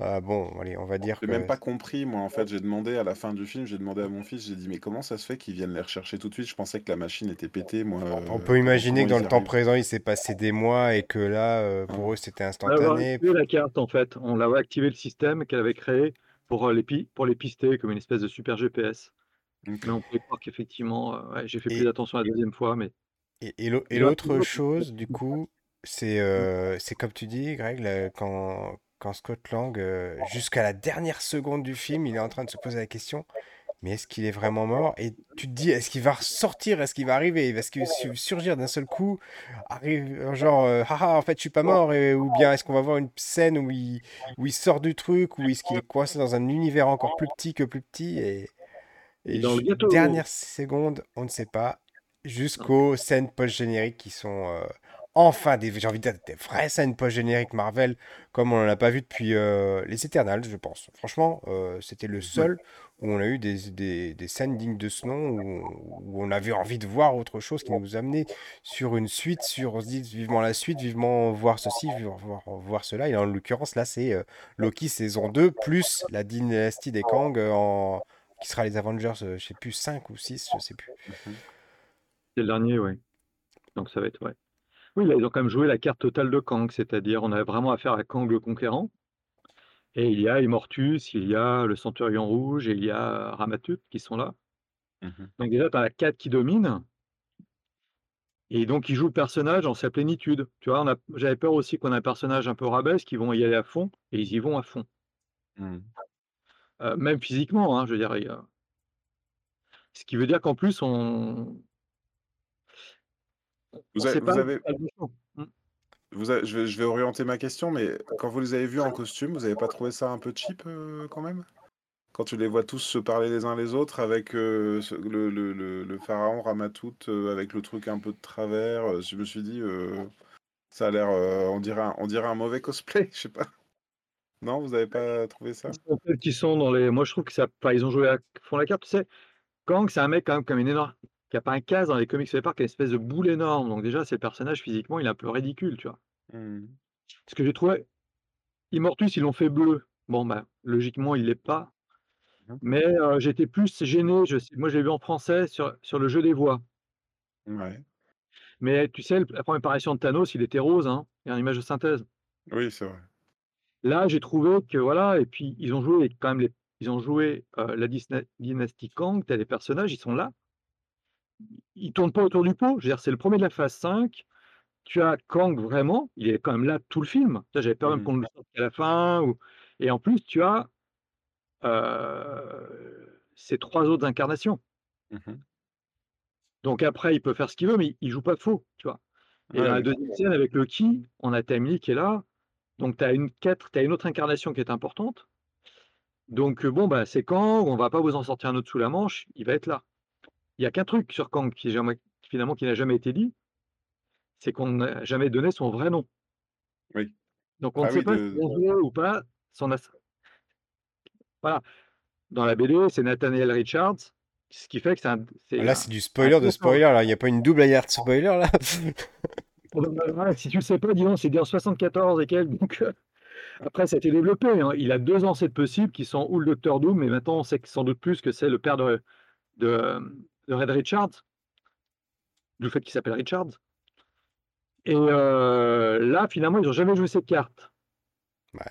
Ah bon, allez, on va dire J'ai même pas compris, moi, en fait. J'ai demandé à la fin du film, j'ai demandé à mon fils, j'ai dit, mais comment ça se fait qu'ils viennent les rechercher tout de suite? Je pensais que la machine était pétée, moi. On peut imaginer que dans le temps présent, il s'est passé des mois et que là, euh, pour eux, c'était instantané. On a la carte, en fait. On a activé le système qu'elle avait créé pour, euh, les pour les pister comme une espèce de super GPS. Mais on peut croire qu'effectivement, euh, j'ai fait plus attention la deuxième fois, mais... Et, et l'autre chose, du coup, c'est c'est comme tu dis, Greg, quand, quand Scott Lang, euh, jusqu'à la dernière seconde du film, il est en train de se poser la question mais est-ce qu'il est vraiment mort? Et tu te dis, est-ce qu'il va ressortir? Est-ce qu'il va arriver? Est-ce qu'il va surgir d'un seul coup Arrive, genre, euh, haha, en fait, je suis pas mort Ou bien est-ce qu'on va voir une scène où il, où il sort du truc Ou est-ce qu'il est coincé dans un univers encore plus petit que plus petit? Et, et dans le dernière seconde, on ne sait pas. Jusqu'aux scènes post-génériques qui sont. Euh, enfin j'ai envie de dire, des vraies scènes post-génériques Marvel, comme on n'en a pas vu depuis euh, les Eternals, je pense. Franchement, euh, c'était le seul où on a eu des, scènes dignes de ce nom, où, on avait envie de voir autre chose qui nous amenait sur une suite, sur, vivement la suite, vivement voir ceci, vivement voir, cela. Et en l'occurrence, là, c'est euh, Loki saison 2, plus la dynastie des Kang, qui sera les Avengers, je sais plus, 5 ou 6, je sais plus. C'est le dernier, oui. Donc ça va être, ouais. Oui, là, ils ont quand même joué la carte totale de Kang, c'est-à-dire on a vraiment affaire à Kang le Conquérant. Et il y a Immortus, il y a le Centurion Rouge, et il y a Ramatut qui sont là. Mmh donc déjà, tu as la 4 qui domine. Et donc, ils jouent le personnage en sa plénitude. Tu vois, j'avais peur aussi qu'on ait un personnage un peu rabesque, qui vont y aller à fond, et ils y vont à fond. Mmh. Heu, même physiquement, hein, je veux dire, il y a ce qui veut dire qu'en plus on Vous avez pas vous avez je vais je vais orienter ma question, mais quand vous les avez vus en costume, vous avez pas trouvé ça un peu cheap, heu, quand même? Quand tu les vois tous se parler les uns les autres avec, ce le le le le pharaon Ramatout, heu, avec le truc un peu de travers, je me suis dit, ça a l'air, on dirait un on dirait un mauvais cosplay, je sais pas. Non, vous avez pas trouvé ça? Qu'ils sont dans les moi je trouve que ça enfin ils ont joué à fond la carte, tu sais? Kang, c'est un mec quand même comme une énorme qui a pas un casque dans les comics au départ, qui a une espèce de boule énorme, donc déjà c'est le personnage physiquement, il est un peu ridicule, tu vois? Mmh Ce que j'ai trouvé Immortus, ils l'ont fait bleu. Bon, bah, logiquement, il l'est pas, Mmh mais heu, j'étais plus gêné, je moi je l'ai vu en français sur sur le jeu des voix, Ouais. mais tu sais, la première apparition de Thanos, il était rose, hein, et en image de synthèse. Oui, c'est vrai. Là, j'ai trouvé que voilà et puis ils ont joué quand même les ils ont joué, heu, la dynastie Kang, tu as les personnages, ils sont là, ils tournent pas autour du pot. Je veux dire, c'est le premier de la phase 5. Tu as Kang vraiment, il est quand même là tout le film. J'avais peur même Mmh. qu'on le sorte qu'à la fin ou et en plus tu as, heu, ces 3 autres incarnations. Mmh Donc après, il peut faire ce qu'il veut, mais il joue pas faux, tu vois? Et Ouais, dans la deuxième scène avec Loki, on a Timely qui est là, donc tu as une tu as une autre incarnation qui est importante. Donc heu, bon, bah, c'est Kang, on va pas vous en sortir un autre sous la manche, il va être là. Il y a qu'un truc sur Kang qui est jamais finalement qui n'a jamais été dit, c'est qu'on n'a jamais donné son vrai nom. Oui. Donc on ne Ah sait oui, pas de vont jouer ou pas son ass voilà. Dans la BD, c'est Nathaniel Richards, ce qui fait que c'est un Là, c'est du spoiler de spoiler, là. Il n'y a pas une double alerte spoiler, là? Voilà, si tu le sais pas, dis donc, c'est dit en 74 et quelques, donc heu, après ça a été développé, hein. Il a 2 ancêtres possibles qui sont ou le Docteur Doom, mais maintenant on sait sans doute plus que c'est le père de de, de Reed Richards, du fait qu'il s'appelle Richards et heu, là, finalement, ils ont jamais joué cette carte.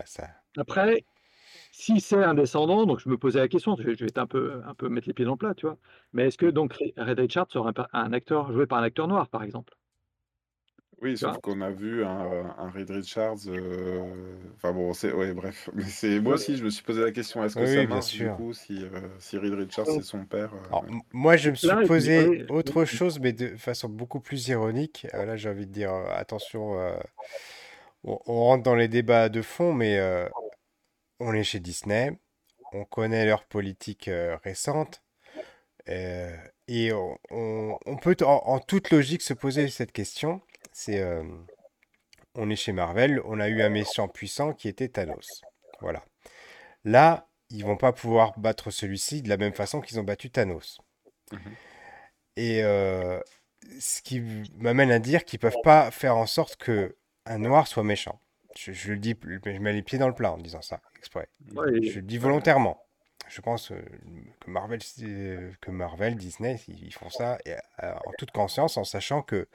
Ça... Après, si c'est un descendant, donc je me posais la question, je vais je vais être un peu un peu mettre les pieds dans le plat, tu vois? Mais est-ce que Mmh. donc Re Reed Richards serait un per un acteur joué par un acteur noir, par exemple? Oui, Tu sauf vois? qu'on a vu un un Reed Richards, heu, enfin bon, c'est ouais, bref. Mais c'est moi aussi, je me suis posé la question: «Est-ce que ça oui, bien marche du sûr. coup si, heu, si Reed Richards c'est Donc son père?» heu, Alors, ouais. m- moi, je me suis là, il posé autre chose, mais de façon beaucoup plus ironique. Euh, là, j'ai envie de dire, euh, attention, euh, on, on rentre dans les débats de fond, mais euh, on est chez Disney, on connaît leur politique euh, récente, euh, et on, on- on peut en, en toute logique se poser cette question. C'est, euh, on est chez Marvel, on a eu un méchant puissant qui était Thanos. Voilà. Là, ils vont pas pouvoir battre celui-ci de la même façon qu'ils ont battu Thanos. Mmh Et euh, ce qui m'amène à dire qu'ils peuvent pas faire en sorte que un noir soit méchant. Je, je le dis, je mets les pieds dans le plat en disant ça, exprès. Je le dis volontairement. Je pense que Marvel, que Marvel, Disney, ils font ça euh, en toute conscience, en sachant que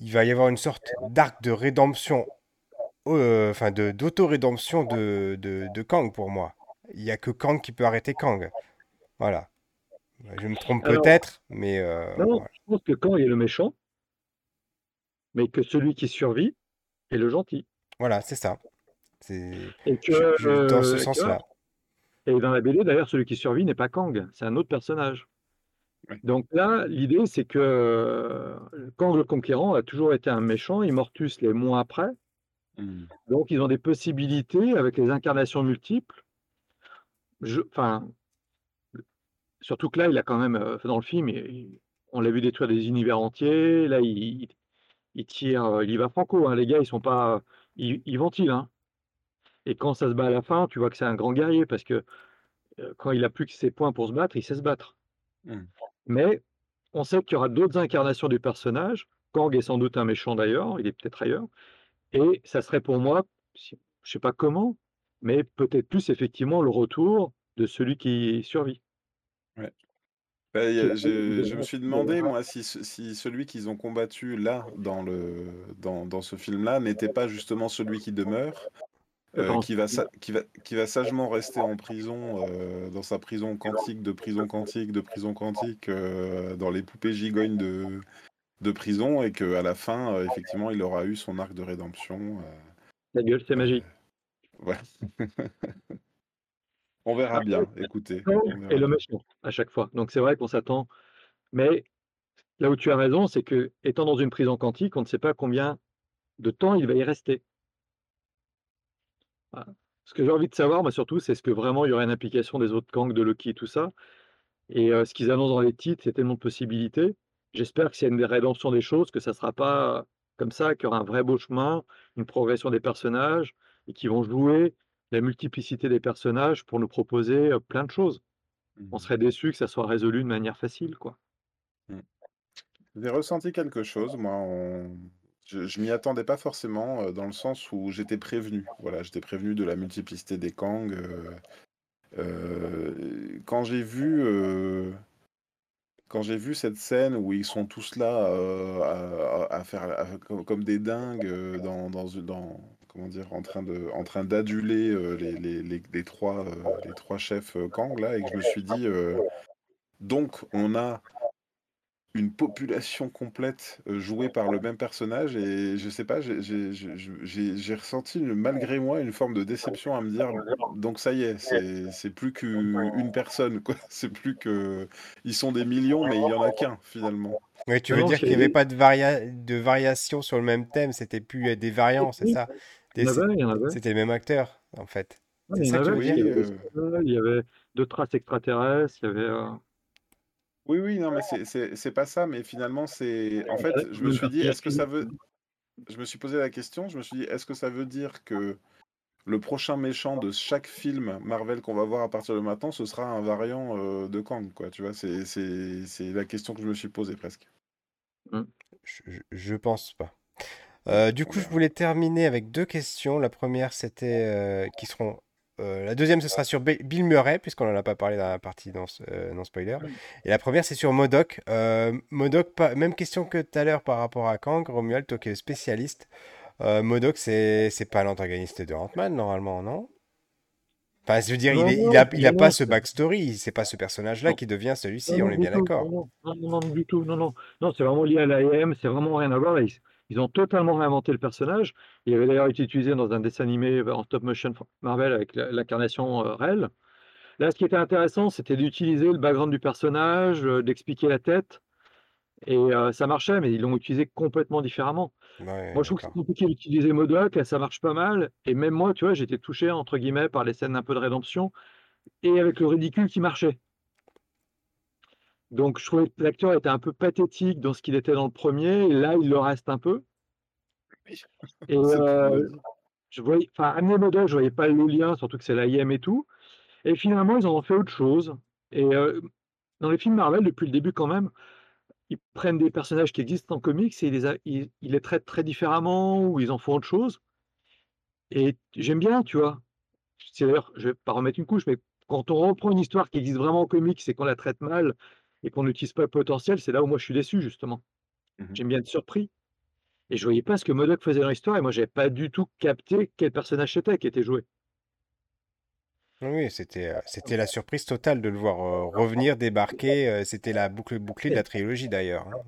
il va y avoir une sorte d'arc de rédemption, euh, enfin de d'auto-rédemption de, de, de Kang pour moi. Il y a que Kang qui peut arrêter Kang. Voilà. Je me trompe alors peut-être, mais euh, non, voilà. je pense que Kang est le méchant, mais que celui qui survit est le gentil Voilà, c'est ça. C'est et que, je- dans ce sens-là. Et dans la BD, d'ailleurs, celui qui survit n'est pas Kang, c'est un autre personnage. Ouais. Donc là, l'idée, c'est que, heu, Kang le Conquérant a toujours été un méchant, Immortus l'est moins après, Mmh. donc ils ont des possibilités avec les incarnations multiples. Enfin, surtout que là, il a quand même, heu, dans le film, il on l'a vu détruire des univers entiers, là, il il tire, heu, il y va franco, hein, les gars, ils sont pas ils ils ventilent, hein et quand ça se bat à la fin, tu vois que c'est un grand guerrier parce que, quand il a plus que ses points pour se battre, il sait se battre. Mmh. Mais on sait qu'il y aura d'autres incarnations du personnage. Kang est sans doute un méchant d'ailleurs, il est peut-être ailleurs et ça serait pour moi, si je sais pas comment, mais peut-être plus effectivement le retour de celui qui survit. Ouais. Bah, a je je me suis demandé moi si ce si celui qu'ils ont combattu là, dans le dans dans ce film-là, n'était pas justement celui qui demeure, heu, qui va sa qui va qui va sagement rester en prison, heu, dans sa prison quantique, de prison quantique, de prison quantique, heu, dans les poupées gigognes de de prison et qu'à la fin, effectivement, il aura eu son arc de rédemption, La gueule, c'est magique. ouais. On verra bien, écoutez, verra le méchant à chaque fois. Donc c'est vrai qu'on s'attend mais là où tu as raison, c'est qu'étant dans une prison quantique, on ne sait pas combien de temps il va y rester. Voilà. Ce que j'ai envie de savoir, moi, surtout, c'est est-ce que vraiment il y aurait une implication des autres Kang, de Loki et tout ça? Et heu, ce qu'ils annoncent dans les titres, c'est tellement de possibilités. J'espère que s'il y a une rédemption des choses, que ça sera pas comme ça, qu'il y aura un vrai beau chemin, une progression des personnages et qu'ils vont jouer la multiplicité des personnages pour nous proposer, heu, plein de choses. On Mmh serait déçus que ça soit résolu de manière facile, quoi. Mmh. J'ai ressenti quelque chose, moi, en je je m'y attendais pas forcément, heu, dans le sens où j'étais prévenu. Voilà, j'étais prévenu de la multiplicité des Kang, heu heu, quand j'ai vu, quand j'ai vu cette scène où ils sont tous là, à faire comme des dingues, dans dans comment dire? En train de en train d'aduler, les les les les 3, heu, les 3 chefs, Kang là et que je me suis dit, «Donc on a une population complète, heu, jouée par le même personnage» et je sais pas, j'ai ressenti une malgré moi, une forme de déception à me dire: «Donc ça y est, c'est plus qu'une personne, quoi. C'est plus que ils sont des millions, mais il y en a qu'un, finalement». Oui, tu Non, veux non, dire qu'il c'est y avait pas de varia de variation sur le même thème, c'était plus, heu, des variants, c'est ça? Des c'était le même acteur, en fait. Il y ça avait veux parce dire? qu'il y Oui, avait des heu squelettes, il y avait d'autres races extraterrestres, il y avait, oui, oui, non, mais c'est c'est c'est pas ça, mais finalement, c'est en fait, je me suis dit: «Est-ce que ça veut» je me suis posé la question, je me suis dit: «Est-ce que ça veut dire que le prochain méchant de chaque film Marvel qu'on va voir à partir de maintenant, ce sera un variant, de Kang?» quoi, tu vois? C'est c'est c'est la question que je me suis posée presque. Mmh. Je je pense pas. Heu, du coup, je voulais terminer avec 2 questions. La première, c'était, qui seront heu, la deuxième, ce sera sur Bi Bill Murray, puisqu'on en a pas parlé dans la partie non s heu, non spoiler Mmh. et la première, c'est sur MODOK. Heu, MODOK, pas même question que tout à l'heure par rapport à Kang. Romuald, toi qui es spécialiste, heu, MODOK, c'est pas l'antagoniste de Ant-Man, normalement, non? Enfin, je veux dire, il Non, est il a il non, a pas ce backstory, c'est pas ce personnage-là qui devient celui-ci, on est bien d'accord? non. Non, du tout. Non, non. Non, c'est vraiment lié à l'AIM, c'est vraiment rien à voir. Là, ils ont totalement réinventé le personnage. Il avait d'ailleurs été utilisé dans un dessin animé, bah, en stop motion Marvel avec l'incarnation, heu, Rell. Là, ce qui était intéressant, c'était d'utiliser le background du personnage, heu, d'expliquer la tête et ça marchait, mais ils l'ont utilisé complètement différemment. Ouais, Moi, je trouve que c'est compliqué d'utiliser MODOK, là, ça marche pas mal et même moi, tu vois, j'étais «touché» entre guillemets par les scènes un peu de rédemption et avec le ridicule qui marchait. Donc je trouvais que l'acteur était un peu pathétique dans ce qu'il était dans le premier. Et là, il le reste un peu. Oui, et dire. je voyais enfin, amener MODOK, je voyais pas le lien, surtout que c'est l'AIM et tout. Et finalement, ils en ont fait autre chose. Et heu, dans les films Marvel, depuis le début quand même, ils prennent des personnages qui existent en comics et ils les a ils ils les traitent très différemment ou ils en font autre chose. Et j'aime bien, tu vois? C'est d'ailleurs, je vais pas remettre une couche, mais quand on reprend une histoire qui existe vraiment en comics et qu'on la traite mal et qu'on n'utilise pas le potentiel, c'est là où moi je suis déçu justement. Mmh mh. J'aime bien être surpris et je voyais pas ce que MODOK faisait dans l'histoire et moi j'avais pas du tout capté quel personnage c'était qui était joué. Oui, c'était, heu, c'était la surprise totale de le voir, heu, revenir, débarquer, heu, c'était la boucle bouclée de la trilogie d'ailleurs, hein.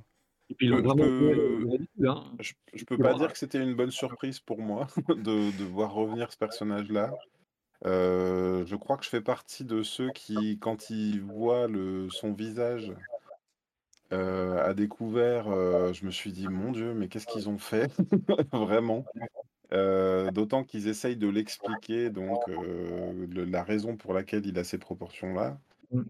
Et puis je peux hein. je je peux pas dire que c'était une bonne surprise pour moi de de voir revenir ce personnage-là. Je crois que je fais partie de ceux qui, quand ils voient le son visage, heu, à découvert, je me suis dit: «Mon Dieu, mais qu'est-ce qu'ils ont fait?» Vraiment. D'autant qu'ils essayent de l'expliquer donc le la raison pour laquelle il a ces proportions-là. Mmh.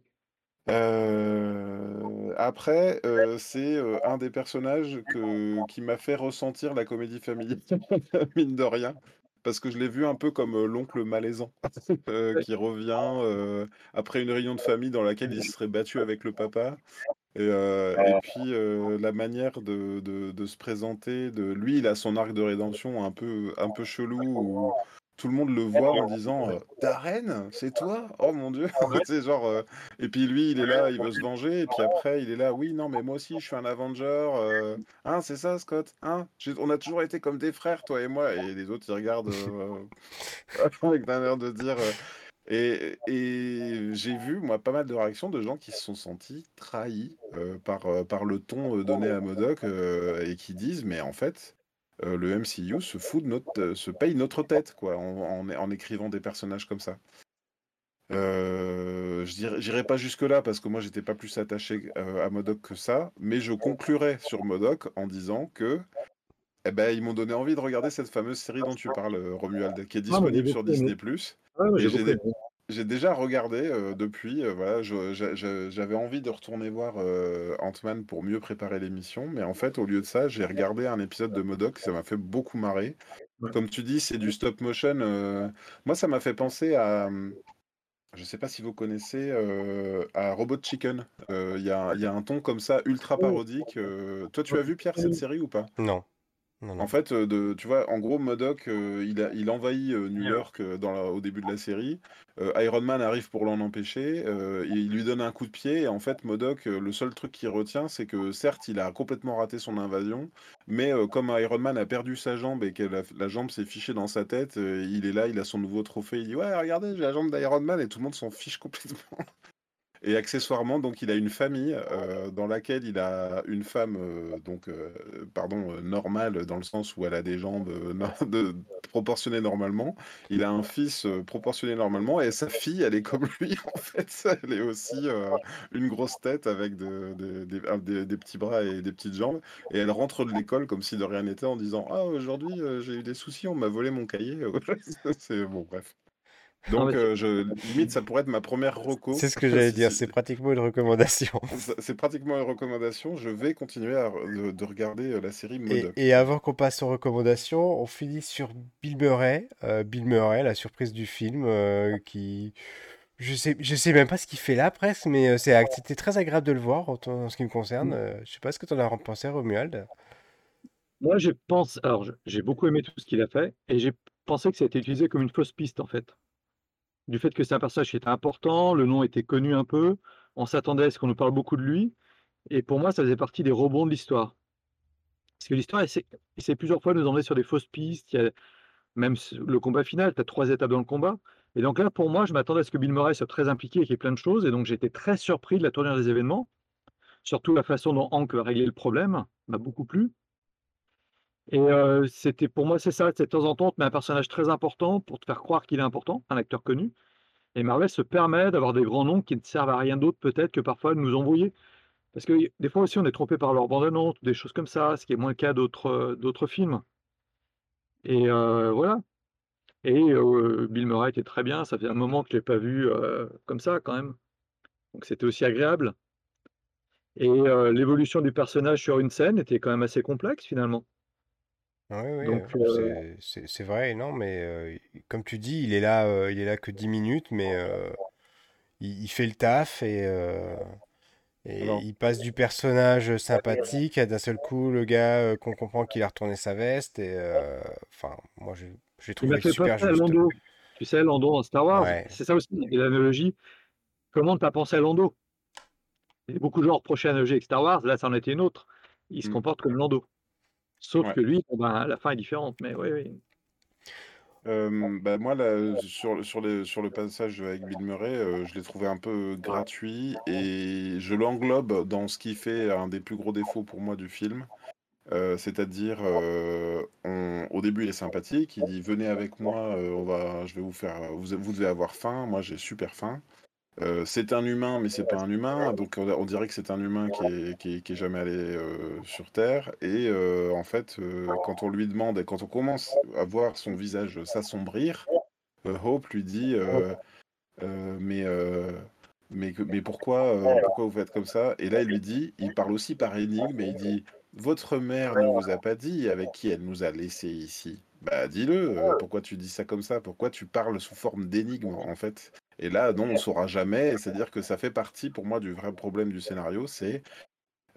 Après, c'est, un des personnages que qui m'a fait ressentir la comédie familiale, mine de rien, parce que je l'ai vu un peu comme, heu, l'oncle malaisant, Ouais. qui revient, heu, après une réunion de famille dans laquelle il se serait battu avec le papa. Et puis, la manière de de de se présenter, de lui, il a son arc de rédemption un peu un peu chelou où tout le monde le voit en disant, heu: «Darren, c'est toi? Oh mon Dieu!» Genre, heu et puis lui, il est là, il veut se venger et puis après il est là: «Oui, non mais moi aussi je suis un Avenger, heu, hein, c'est ça Scott? Hein? On a toujours été comme des frères toi et moi» et les autres ils regardent, heu, avec un air de dire, et et j'ai vu, moi, pas mal de réactions de gens qui se sont sentis trahis, par, par le ton, donné à MODOK, heu et qui disent: «Mais en fait, heu, le MCU se fout de notre se paye notre tête, quoi, en en en écrivant des personnages comme ça». Euh, j'irai pas jusque-là parce que moi j'étais pas plus attaché euh, à Modoc que ça, mais je conclurai sur Modoc en disant que eh ben, ils m'ont donné envie de regarder cette fameuse série dont tu parles, euh, Romuald, qui est Ah, disponible sur. Disney+. J'ai aimé. J'ai déjà regardé euh, depuis, euh, voilà, je- j'avais envie de retourner voir euh, Ant-Man pour mieux préparer l'émission, mais en fait, au lieu de ça, j'ai regardé un épisode de Modoc, ça m'a fait beaucoup marrer. Ouais. Comme tu dis, c'est du stop motion. euh, Moi, ça m'a fait penser à, hum, je sais pas si vous connaissez, euh, à Robot Chicken. Euh, Il y a, il y a un ton comme ça, ultra parodique. euh. Toi, tu as vu, Pierre, cette série ou pas? Non. Non, non. En fait, euh, de, tu vois, en gros, Modoc, euh, il, a- il envahit euh, New York euh, dans la- au début de la série. Iron Man arrive pour l'en empêcher. et il lui donne un coup de pied. Et en fait, Modoc, le seul truc qu'il retient, c'est que certes, il a complètement raté son invasion. Mais comme Iron Man a perdu sa jambe et que la, la jambe s'est fichée dans sa tête, il est là, il a son nouveau trophée. Il dit Ouais, regardez, j'ai la jambe d'Iron Man. Et tout le monde s'en fiche complètement. Et accessoirement, donc, il a une famille euh, dans laquelle il a une femme, euh, donc, euh, pardon, normale dans le sens où elle a des jambes proportionnées normalement. Il a un fils proportionné normalement et sa fille, elle est comme lui en fait. Elle est aussi une grosse tête avec de- de- des- des- petits bras et des petites jambes. Et elle rentre de l'école comme si de rien n'était en disant Ah, aujourd'hui, j'ai eu des soucis, on m'a volé mon cahier. C'est bon, bref. Donc, euh, je, limite, ça pourrait être ma première reco. C'est ce que j'allais dire, c'est pratiquement une recommandation. C'est pratiquement une recommandation. Je vais continuer à, de, de regarder euh, la série Et, Modoc. et avant qu'on passe aux recommandations, on finit sur Bill Murray. Euh, Bill Murray, la surprise du film, euh, qui... Je sais, je sais même pas ce qu'il fait là presque, mais c'était très agréable de le voir en, en ce qui me concerne. Mm. Je sais pas ce que tu en as pensé, Romuald. Moi, j'ai pensé, alors je- j'ai beaucoup aimé tout ce qu'il a fait et j'ai pensé que ça a été utilisé comme une fausse piste en fait. Du fait que c'est un personnage qui était important, le nom était connu un peu, on s'attendait à ce qu'on nous parle beaucoup de lui et pour moi, ça faisait partie des rebonds de l'histoire. Parce que l'histoire essaie, plusieurs fois de nous emmener sur des fausses pistes. Même le combat final, tu as trois étapes dans le combat. Et donc là, pour moi, je m'attendais à ce que Bill Murray soit très impliqué et qu'il y ait plein de choses. Et donc j'étais très surpris de la tournure des événements. Surtout la façon dont Hank va régler le problème m'a beaucoup plu. Et euh, c'était pour moi, c'est ça, c'est de temps en temps, on te met un personnage très important pour te faire croire qu'il est important, un acteur connu. Et Marvel se permet d'avoir des grands noms qui ne servent à rien d'autre peut-être que parfois de nous embrouiller. Parce que des fois aussi, on est trompé par leur bande-annonce, des choses comme ça, ce qui est moins le cas d'autres euh, films. Et euh, voilà. Et Bill Murray était très bien, ça fait un moment que je l'ai pas vu comme ça quand même. Donc c'était aussi agréable. Et l'évolution du personnage sur une scène était quand même assez complexe finalement. Oui, oui, euh, euh, c'est, vrai, non, mais euh, comme tu dis, il est là, euh, il est là que 10 minutes, mais il, il fait le taf et, il passe du personnage sympathique à d'un seul coup le gars qu'on comprend qu'il a retourné sa veste et enfin, moi je, j'ai il trouvé fait super à juste. Lando. Tu sais, Lando dans Star Wars, Ouais, c'est ça aussi, l'analogie. Comment t'as pensé à Lando? Beaucoup de gens reprochaient l'analogie avec Star Wars, là, ça en était une autre. Il se hmm, comporte comme Lando. Sauf ouais. que lui, bon, ben, la fin est différente, mais oui, oui. Euh, bah, moi, là, sur, sur, les, sur le passage avec Bill Murray, euh, je l'ai trouvé un peu gratuit et je l'englobe dans ce qui fait un des plus gros défauts pour moi du film. Euh, c'est-à-dire, euh, au début, il est sympathique, il dit venez avec moi, euh, on va, je vais vous faire, vous, vous devez avoir faim, moi j'ai super faim. Euh, c'est un humain, mais c'est pas un humain, donc on, on dirait que c'est un humain qui est, qui est- qui est jamais allé euh, sur Terre. Et euh, en fait, quand on lui demande et quand on commence à voir son visage s'assombrir, Hope lui dit mais, mais, pourquoi, pourquoi vous faites comme ça? Et là, il lui dit, il parle aussi par énigme, et il dit Votre mère ne vous a pas dit avec qui elle nous a laissés ici? Bah dis-le, pourquoi tu dis ça comme ça? Pourquoi tu parles sous forme d'énigme en fait? Et là, non, on saura jamais, c'est-à-dire que ça fait partie pour moi du vrai problème du scénario, c'est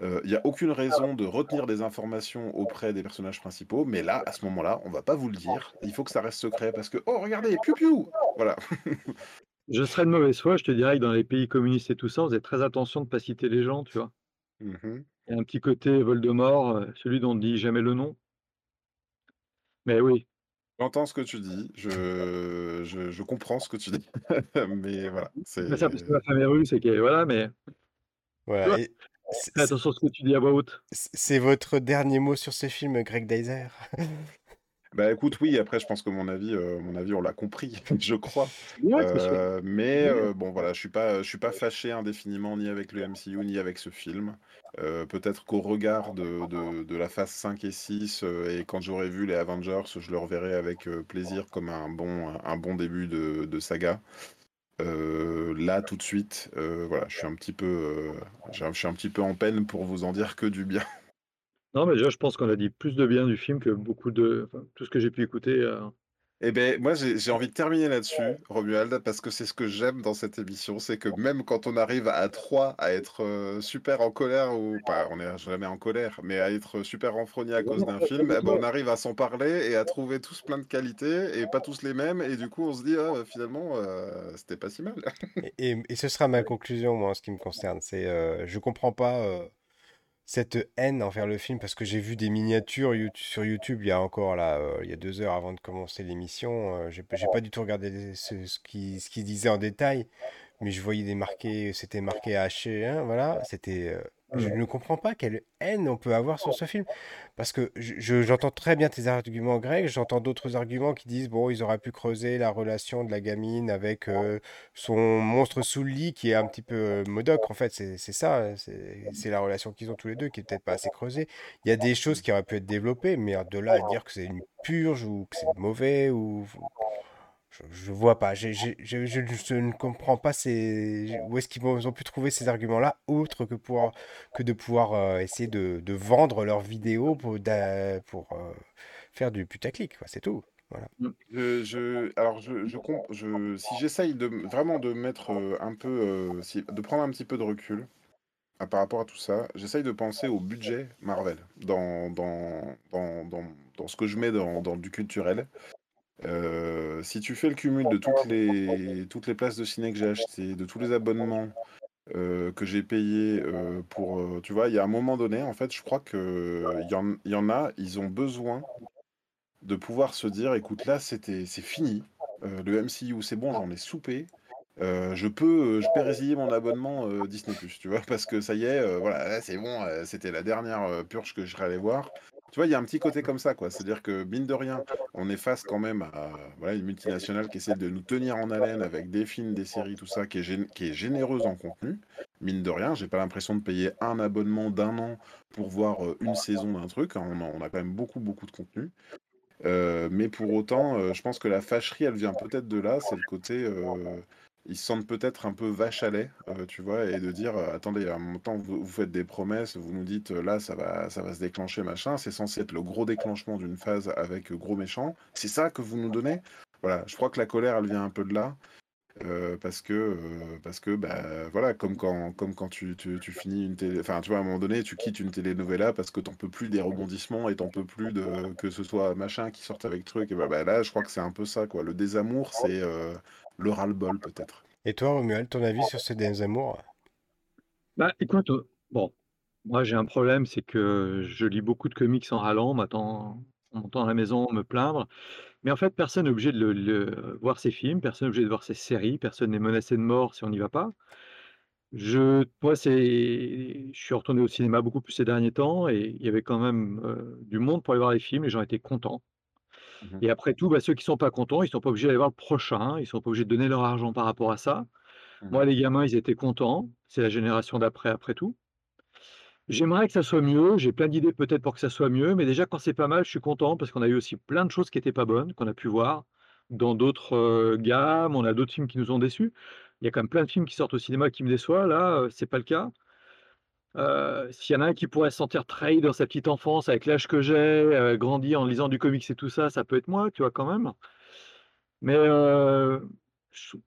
il n'y a aucune raison de retenir des informations auprès des personnages principaux, mais là, à ce moment-là, on va pas vous le dire. Il faut que ça reste secret parce que, oh, regardez, piou piou! Voilà. Je serais de mauvaise foi, je te dirais que dans les pays communistes et tout ça, on faisait très attention de pas citer les gens, tu vois. Il y a un petit côté Voldemort, euh, celui dont on ne dit jamais le nom. Mais oui, J'entends ce que tu dis, je, je, je comprends ce que tu dis, mais voilà, mais ça, parce c'est... que ma femme est russe et que voilà, mais voilà. Et c'est fais attention à ce que tu dis à voix haute. c'est- c'est votre dernier mot sur ce film, Greg Dyser? Bah, écoute, oui, après je pense que mon avis, heu, mon avis on l'a compris, je crois. Ouais. Heu, mais heu, bon voilà, je suis pas je suis pas fâché indéfiniment ni avec le MCU ni avec ce film. Peut-être qu'au regard de de de la phase 5 et 6, heu, et quand j'aurai vu les Avengers, je le reverrai avec, plaisir comme un bon un bon début de de saga. Là, tout de suite, voilà, je suis un petit peu, je suis un petit peu en peine pour vous en dire que du bien. Non, mais déjà, je pense qu'on a dit plus de bien du film que beaucoup de enfin, tout ce que j'ai pu écouter, heu Eh beh, moi, j'ai j'ai envie de terminer là-dessus, Romuald, parce que c'est ce que j'aime dans cette émission, c'est que même quand on arrive à 3 à être, heu, super en colère ou pas, on est jamais en colère, mais à être super renfrogné à cause d'un film, eh ben, on arrive à s'en parler et à trouver tous plein de qualités et pas tous les mêmes et du coup, on se dit: «Ah, finalement, heu, c'était pas si mal». Et, et- et ce sera ma conclusion, moi, en ce qui me concerne. C'est, euh, je comprends pas euh, cette haine envers le film parce que j'ai vu des miniatures sur YouTube il y a encore là, euh, il y a deux heures avant de commencer l'émission. euh, j'ai, pas du tout regardé ce, ce qui, ce qu'il disait en détail, mais je voyais des marqués, c'était marqué H1, voilà. C'était, euh, je ne comprends pas quelle haine on peut avoir sur ce film. Parce que je- je- j'entends très bien tes arguments, Greg. J'entends d'autres arguments qui disent, bon, ils auraient pu creuser la relation de la gamine avec euh, son monstre sous le lit, qui est un petit peu euh, Modoc. En fait, c'est ça. C'est c'est la relation qu'ils ont tous les deux, qui est peut-être pas assez creusée. Il y a des choses qui auraient pu être développées, mais de là à dire que c'est une purge ou que c'est mauvais ou je, je vois pas. J'ai- je, je- je ne comprends pas ces... où est-ce qu'ils ont pu trouver ces arguments-là, autre que, pour, que de pouvoir euh, essayer de, de vendre leurs vidéos pour, pour euh, faire du putaclic. C'est tout. Voilà. Je alors je je je si j'essaye de vraiment de mettre, heu, un peu, si de prendre un petit peu de recul, par rapport à tout ça, j'essaye de penser au budget Marvel dans dans dans dans dans ce que je mets dans dans du culturel. Heu, si tu fais le cumul de toutes les toutes les places de ciné que j'ai achetées, de tous les abonnements, heu, que j'ai payés, heu, pour, tu vois? Il y a un moment donné, en fait, je crois qu'il y en a, ils ont besoin de pouvoir se dire: «Écoute, là, c'était c'est fini, le MCU, c'est bon, j'en ai soupé, je peux, je peux résilier mon abonnement, Disney+», tu vois? Parce que ça y est, voilà, là, c'est bon, c'était la dernière, purge que je serais allé voir. Tu vois, il y a un petit côté comme ça, quoi. C'est-à-dire que, mine de rien, on est face quand même à, une multinationale qui essaie de nous tenir en haleine avec des films, des séries, tout ça, qui est généreuse en contenu. Mine de rien, j'ai pas l'impression de payer un abonnement d'1 an pour voir, heu, une saison d'un truc. On a on a quand même beaucoup, beaucoup de contenu. Heu, mais pour autant, heu, je pense que la fâcherie, elle vient peut-être de là. C'est le côté, ils se sentent peut-être un peu vache à lait, heu, tu vois? Et de dire, heu: «Attendez, à un moment vous faites des promesses, vous nous dites, heu, là, ça va ça va se déclencher, machin. C'est censé être le gros déclenchement d'une phase avec, gros méchant. C'est ça que vous nous donnez?» voilà, je crois que la colère, elle vient un peu de là. Parce que, parce que, bah, voilà, comme quand comme quand tu tu tu finis une télé enfin, tu vois, à un moment donné, tu quittes une telenovela parce que tu en peux plus des rebondissements et tu en peux plus de que ce soit machin qui sorte avec truc et bah bah, là, je crois que c'est un peu ça, quoi. Le désamour, c'est, le ras-le-bol, peut-être. Et toi, Romuald, ton avis sur ces derniers amours? Bah, écoute, heu, bon, moi, j'ai un problème, c'est que je lis beaucoup de comics en râlant, on m'attend on m'entend à la maison me plaindre, mais en fait, personne n'est obligé de le le voir ces films, personne n'est obligé de voir ces séries, personne n'est menacé de mort si on n'y va pas. Je moi, c'est je suis retourné au cinéma beaucoup plus ces derniers temps et il y avait quand même, heu, du monde pour aller voir les films, les gens étaient contents Mmh mh. et après tout, bah, ceux qui sont pas contents, ils sont pas obligés d'aller voir le prochain, ils sont pas obligés de donner leur argent par rapport à ça. Mmh Moi, les gamins, ils étaient contents, c'est la génération d'après, après tout. J'aimerais que ça soit mieux, j'ai plein d'idées peut-être pour que ça soit mieux, mais déjà quand c'est pas mal, je suis content parce qu'on a eu aussi plein de choses qui étaient pas bonnes, qu'on a pu voir dans d'autres, gammes. On a d'autres films qui nous ont déçus. Il y a quand même plein de films qui sortent au cinéma qui me déçoivent. Là, heu, c'est pas le cas. Heu, s'il y en a un qui pourrait se sentir trahi dans sa petite enfance avec l'âge que j'ai, heu, grandi en lisant du comics et tout ça, ça peut être moi, tu vois, quand même. Mais, je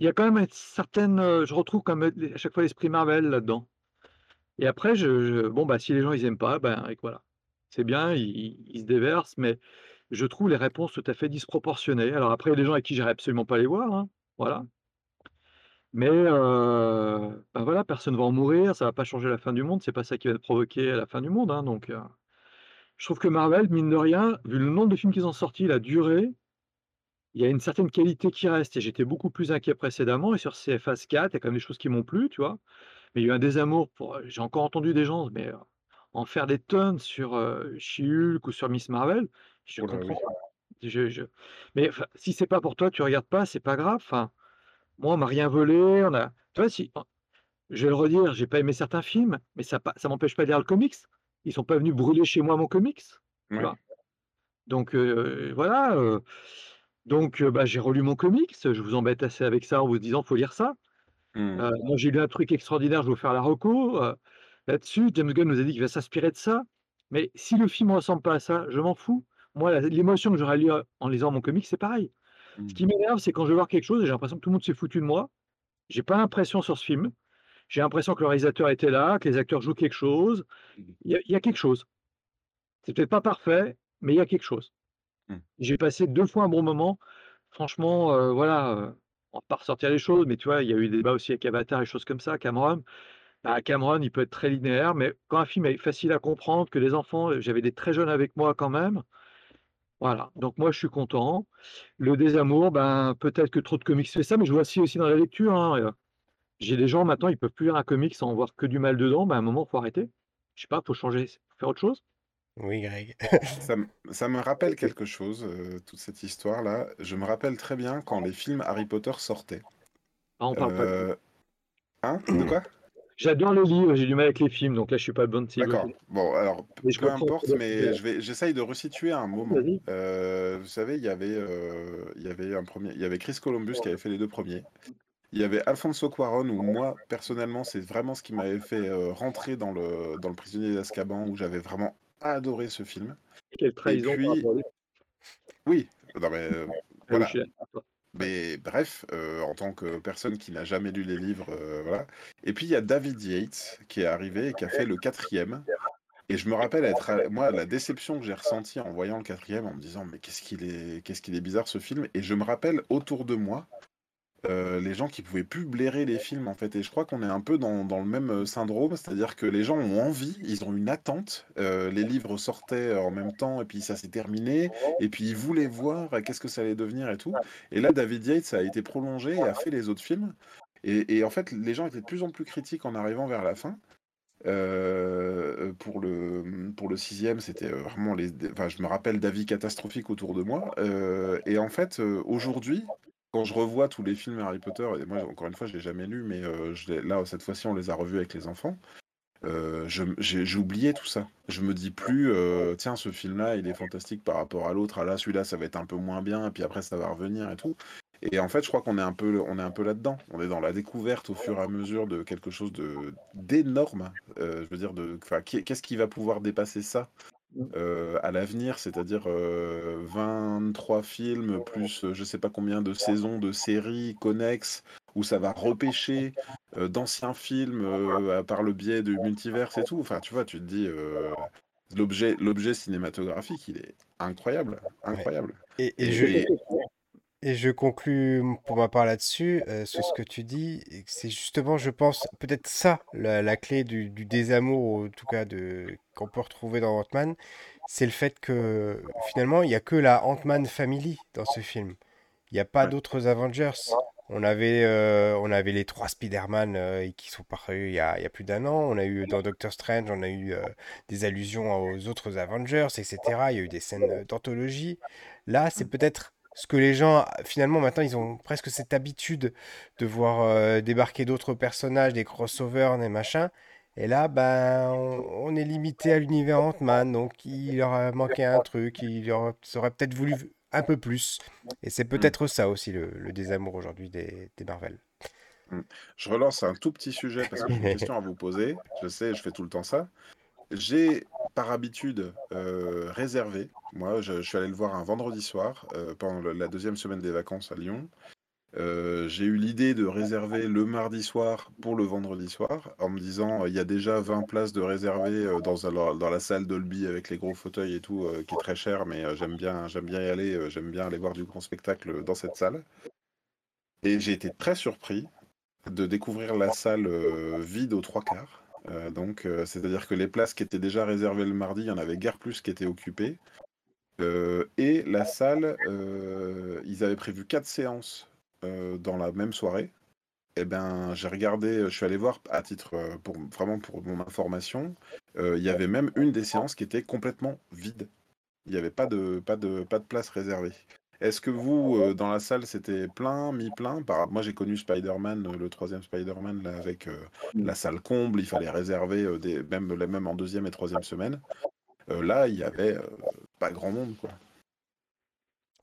il y a quand même une certaine, heu, je retrouve quand même à chaque fois l'esprit Marvel là-dedans. Et après je bon, bah, si les gens ils aiment pas, ben, voilà. C'est bien, ils ils se déversent, mais je trouve les réponses tout à fait disproportionnées. Alors après, il y a des gens avec qui j'irai absolument pas les voir, hein, voilà. Mais, heu, bah, voilà, personne va en mourir, ça va pas changer la fin du monde, c'est pas ça qui va provoquer la fin du monde, hein, donc, je trouve que Marvel, mine de rien, vu le nombre de films qu'ils ont sortis, la durée, il y a une certaine qualité qui reste et j'étais beaucoup plus inquiet précédemment et sur phases 4, il y a quand même des choses qui m'ont plu, tu vois? Mais il y a eu un désamour pour, j'ai encore entendu des gens, mais, en faire des tonnes sur, She-Hulk ou sur Miss Marvel. Je Oh là, oui. comprends. Je je mais si c'est pas pour toi, tu regardes pas, c'est pas grave. Enfin, moi, on m'a rien volé, on a tu vois, si je vais le redire, j'ai pas aimé certains films, mais ça ça m'empêche pas de lire le comics. Ils sont pas venus brûler chez moi mon comics, tu Ouais. vois? Donc voilà, heu, donc bah, j'ai relu mon comics, je vous embête assez avec ça en vous disant: «Faut lire ça». Mmh. Moi, j'ai lu un truc extraordinaire, je vais vous faire la reco, là-dessus. James Gunn nous a dit qu'il va s'inspirer de ça, mais si le film ressemble pas à ça, je m'en fous. Moi, l'émotion que j'aurais lu, en lisant mon comics, c'est pareil. Ce Mmh. qui m'énerve, c'est quand je vais voir quelque chose et j'ai l'impression que tout le monde s'est foutu de moi. J'ai pas l'impression sur ce film. J'ai l'impression que le réalisateur était là, que les acteurs jouent quelque chose. Mmh. Il y a il y a quelque chose. C'est peut-être pas parfait, mais il y a quelque chose. Mmh. J'ai passé 2 fois un bon moment. Franchement, heu, voilà, heu, on va pas ressortir les choses, mais tu vois, il y a eu des débats aussi avec Avatar et choses comme ça, Cameron. Bah, Cameron, il peut être très linéaire, mais quand un film est facile à comprendre, que les enfants euh, j'avais des très jeunes avec moi quand même, voilà. Donc moi, je suis content. Le désamour, ben, peut-être que trop de comics fait ça, mais je vois aussi aussi dans la lecture, hein, heu, j'ai des gens maintenant, ils peuvent plus lire un comics sans voir que du mal dedans, ben, à un moment, faut arrêter. Je sais pas, faut changer, faut faire autre chose. Oui, Greg. Ça me ça me rappelle quelque chose, heu, toute cette histoire-là. Je me rappelle très bien quand les films Harry Potter sortaient. Ah, on parle pas de Heu hein? De quoi? J'adore les livres, j'ai du mal avec les films, donc là, je suis pas le bonne cible. D'accord. Bon, alors, Mais je peu importe, mais je vais j'essaye de resituer un moment. Vas-y. Heu, vous savez, il y avait, heu, il y avait un premier, il y avait Chris Columbus qui avait fait les 2 premiers. Il y avait Alfonso Cuarón où moi, personnellement, c'est vraiment ce qui m'avait fait, heu, rentrer dans le dans Le Prisonnier d'Azkaban, où j'avais vraiment adoré ce film Quelle et trahison par puis oui, non mais, Ah voilà. Mais bref, heu, en tant que personne qui n'a jamais lu les livres, heu, voilà. Et puis il y a David Yates qui est arrivé et qui a fait le 4e et je me rappelle être moi, la déception que j'ai ressentie en voyant le 4e en me disant: «Mais qu'est-ce est qu'est-ce qu'il est bizarre ce film» et je me rappelle autour de moi, heu, les gens qui pouvaient plus blairer les films, en fait et je crois qu'on est un peu dans le même, heu, syndrome. C'est-à-dire que les gens ont envie, ils ont une attente, heu, les livres sortaient en même temps et puis ça s'est terminé et puis ils voulaient voir, qu'est-ce que ça allait devenir et tout et là, David Yates a été prolongé et a fait les autres films et en fait, les gens étaient de plus en plus critiques en arrivant vers la fin. Pour le, 6e, c'était, vraiment les enfin, je me rappelle d'avis catastrophiques autour de moi, et en fait, aujourd'hui, quand je revois tous les films Harry Potter et moi, encore une fois, je l'ai jamais lu, mais l'ai là, cette fois-ci, on les a revus avec les enfants. M j'ai oublié tout ça. Je me dis plus, heu: «Tiens, ce film-là, il est fantastique par rapport à l'autre. Ah là, celui-là, ça va être un peu moins bien et puis après ça va revenir et tout» et en fait, je crois qu'on est un peu peu là-dedans. On est dans la découverte au fur et à mesure de quelque chose d'énorme, heu, je veux dire de qu'est-ce qui va pouvoir dépasser ça, Mmh. à l'avenir? C'est-à-dire, heu, 23 films plus, je sais pas combien de saisons de séries connexes où ça va repêcher, d'anciens films, par le biais du multiverse et tout. Enfin, tu vois, tu te dis, l'objet l'objet cinématographique, il est incroyable, Ouais. incroyable Et, et et je, et et je conclus pour ma part là-dessus, euh, sur ce que tu dis. C'est justement, je pense, peut-être ça, la, la clé du, du désamour, ou en tout cas de, qu'on peut retrouver dans Ant-Man. C'est le fait que finalement, il n'y a que la Ant-Man Family dans ce film. Il n'y a pas d'autres Avengers. On avait, euh, on avait les trois Spider-Man euh, qui sont parus il y a, il y a plus d'un an. On a eu dans Doctor Strange, on a eu euh, des allusions aux autres Avengers, etc. Il y a eu des scènes d'anthologie. Là, c'est Mmh. peut-être ce que les gens, finalement, maintenant, ils ont presque cette habitude de voir euh, débarquer d'autres personnages, des crossovers, des machins. Et là, ben, on, on est limité à l'univers Ant-Man, donc il leur a manqué un truc, il leur aurait peut-être voulu un peu plus. Et c'est Mmh. peut-être ça aussi le, le désamour aujourd'hui des, des Marvel. Mmh. Je relance un tout petit sujet parce que j'ai une question à vous poser. Je sais, je fais tout le temps ça. J'ai par habitude euh, réservé, moi je, suis allé le voir un vendredi soir euh, pendant la deuxième semaine des vacances à Lyon. Euh, j'ai eu l'idée de réserver le mardi soir pour le vendredi soir en me disant il y a déjà 20 places de réservées dans, dans la salle Dolby avec les gros fauteuils et tout qui est très cher mais j'aime bien, j'aime bien y aller, j'aime bien aller voir du grand spectacle dans cette salle. Et j'ai été très surpris de découvrir la salle vide aux trois quarts. Euh, donc, euh, c'est-à-dire que les places qui étaient déjà réservées le mardi, il y en avait guère plus qui étaient occupées. Euh, et la salle, ils avaient prévu quatre séances dans la même soirée. Eh ben, j'ai regardé, je suis allé voir à titre pour vraiment pour mon information. Il y avait même une des séances qui était complètement vide. Il n'y avait pas de, pas, de, pas de place réservée. Est-ce que vous, euh, dans la salle, c'était plein, mi-plein? Par... Moi, j'ai connu Spider-Man, euh, le troisième Spider-Man, là, avec euh, Mmh. la salle comble, il fallait réserver, euh, des... même, même en deuxième et troisième semaine. Euh, là, il y avait euh, pas grand monde, quoi.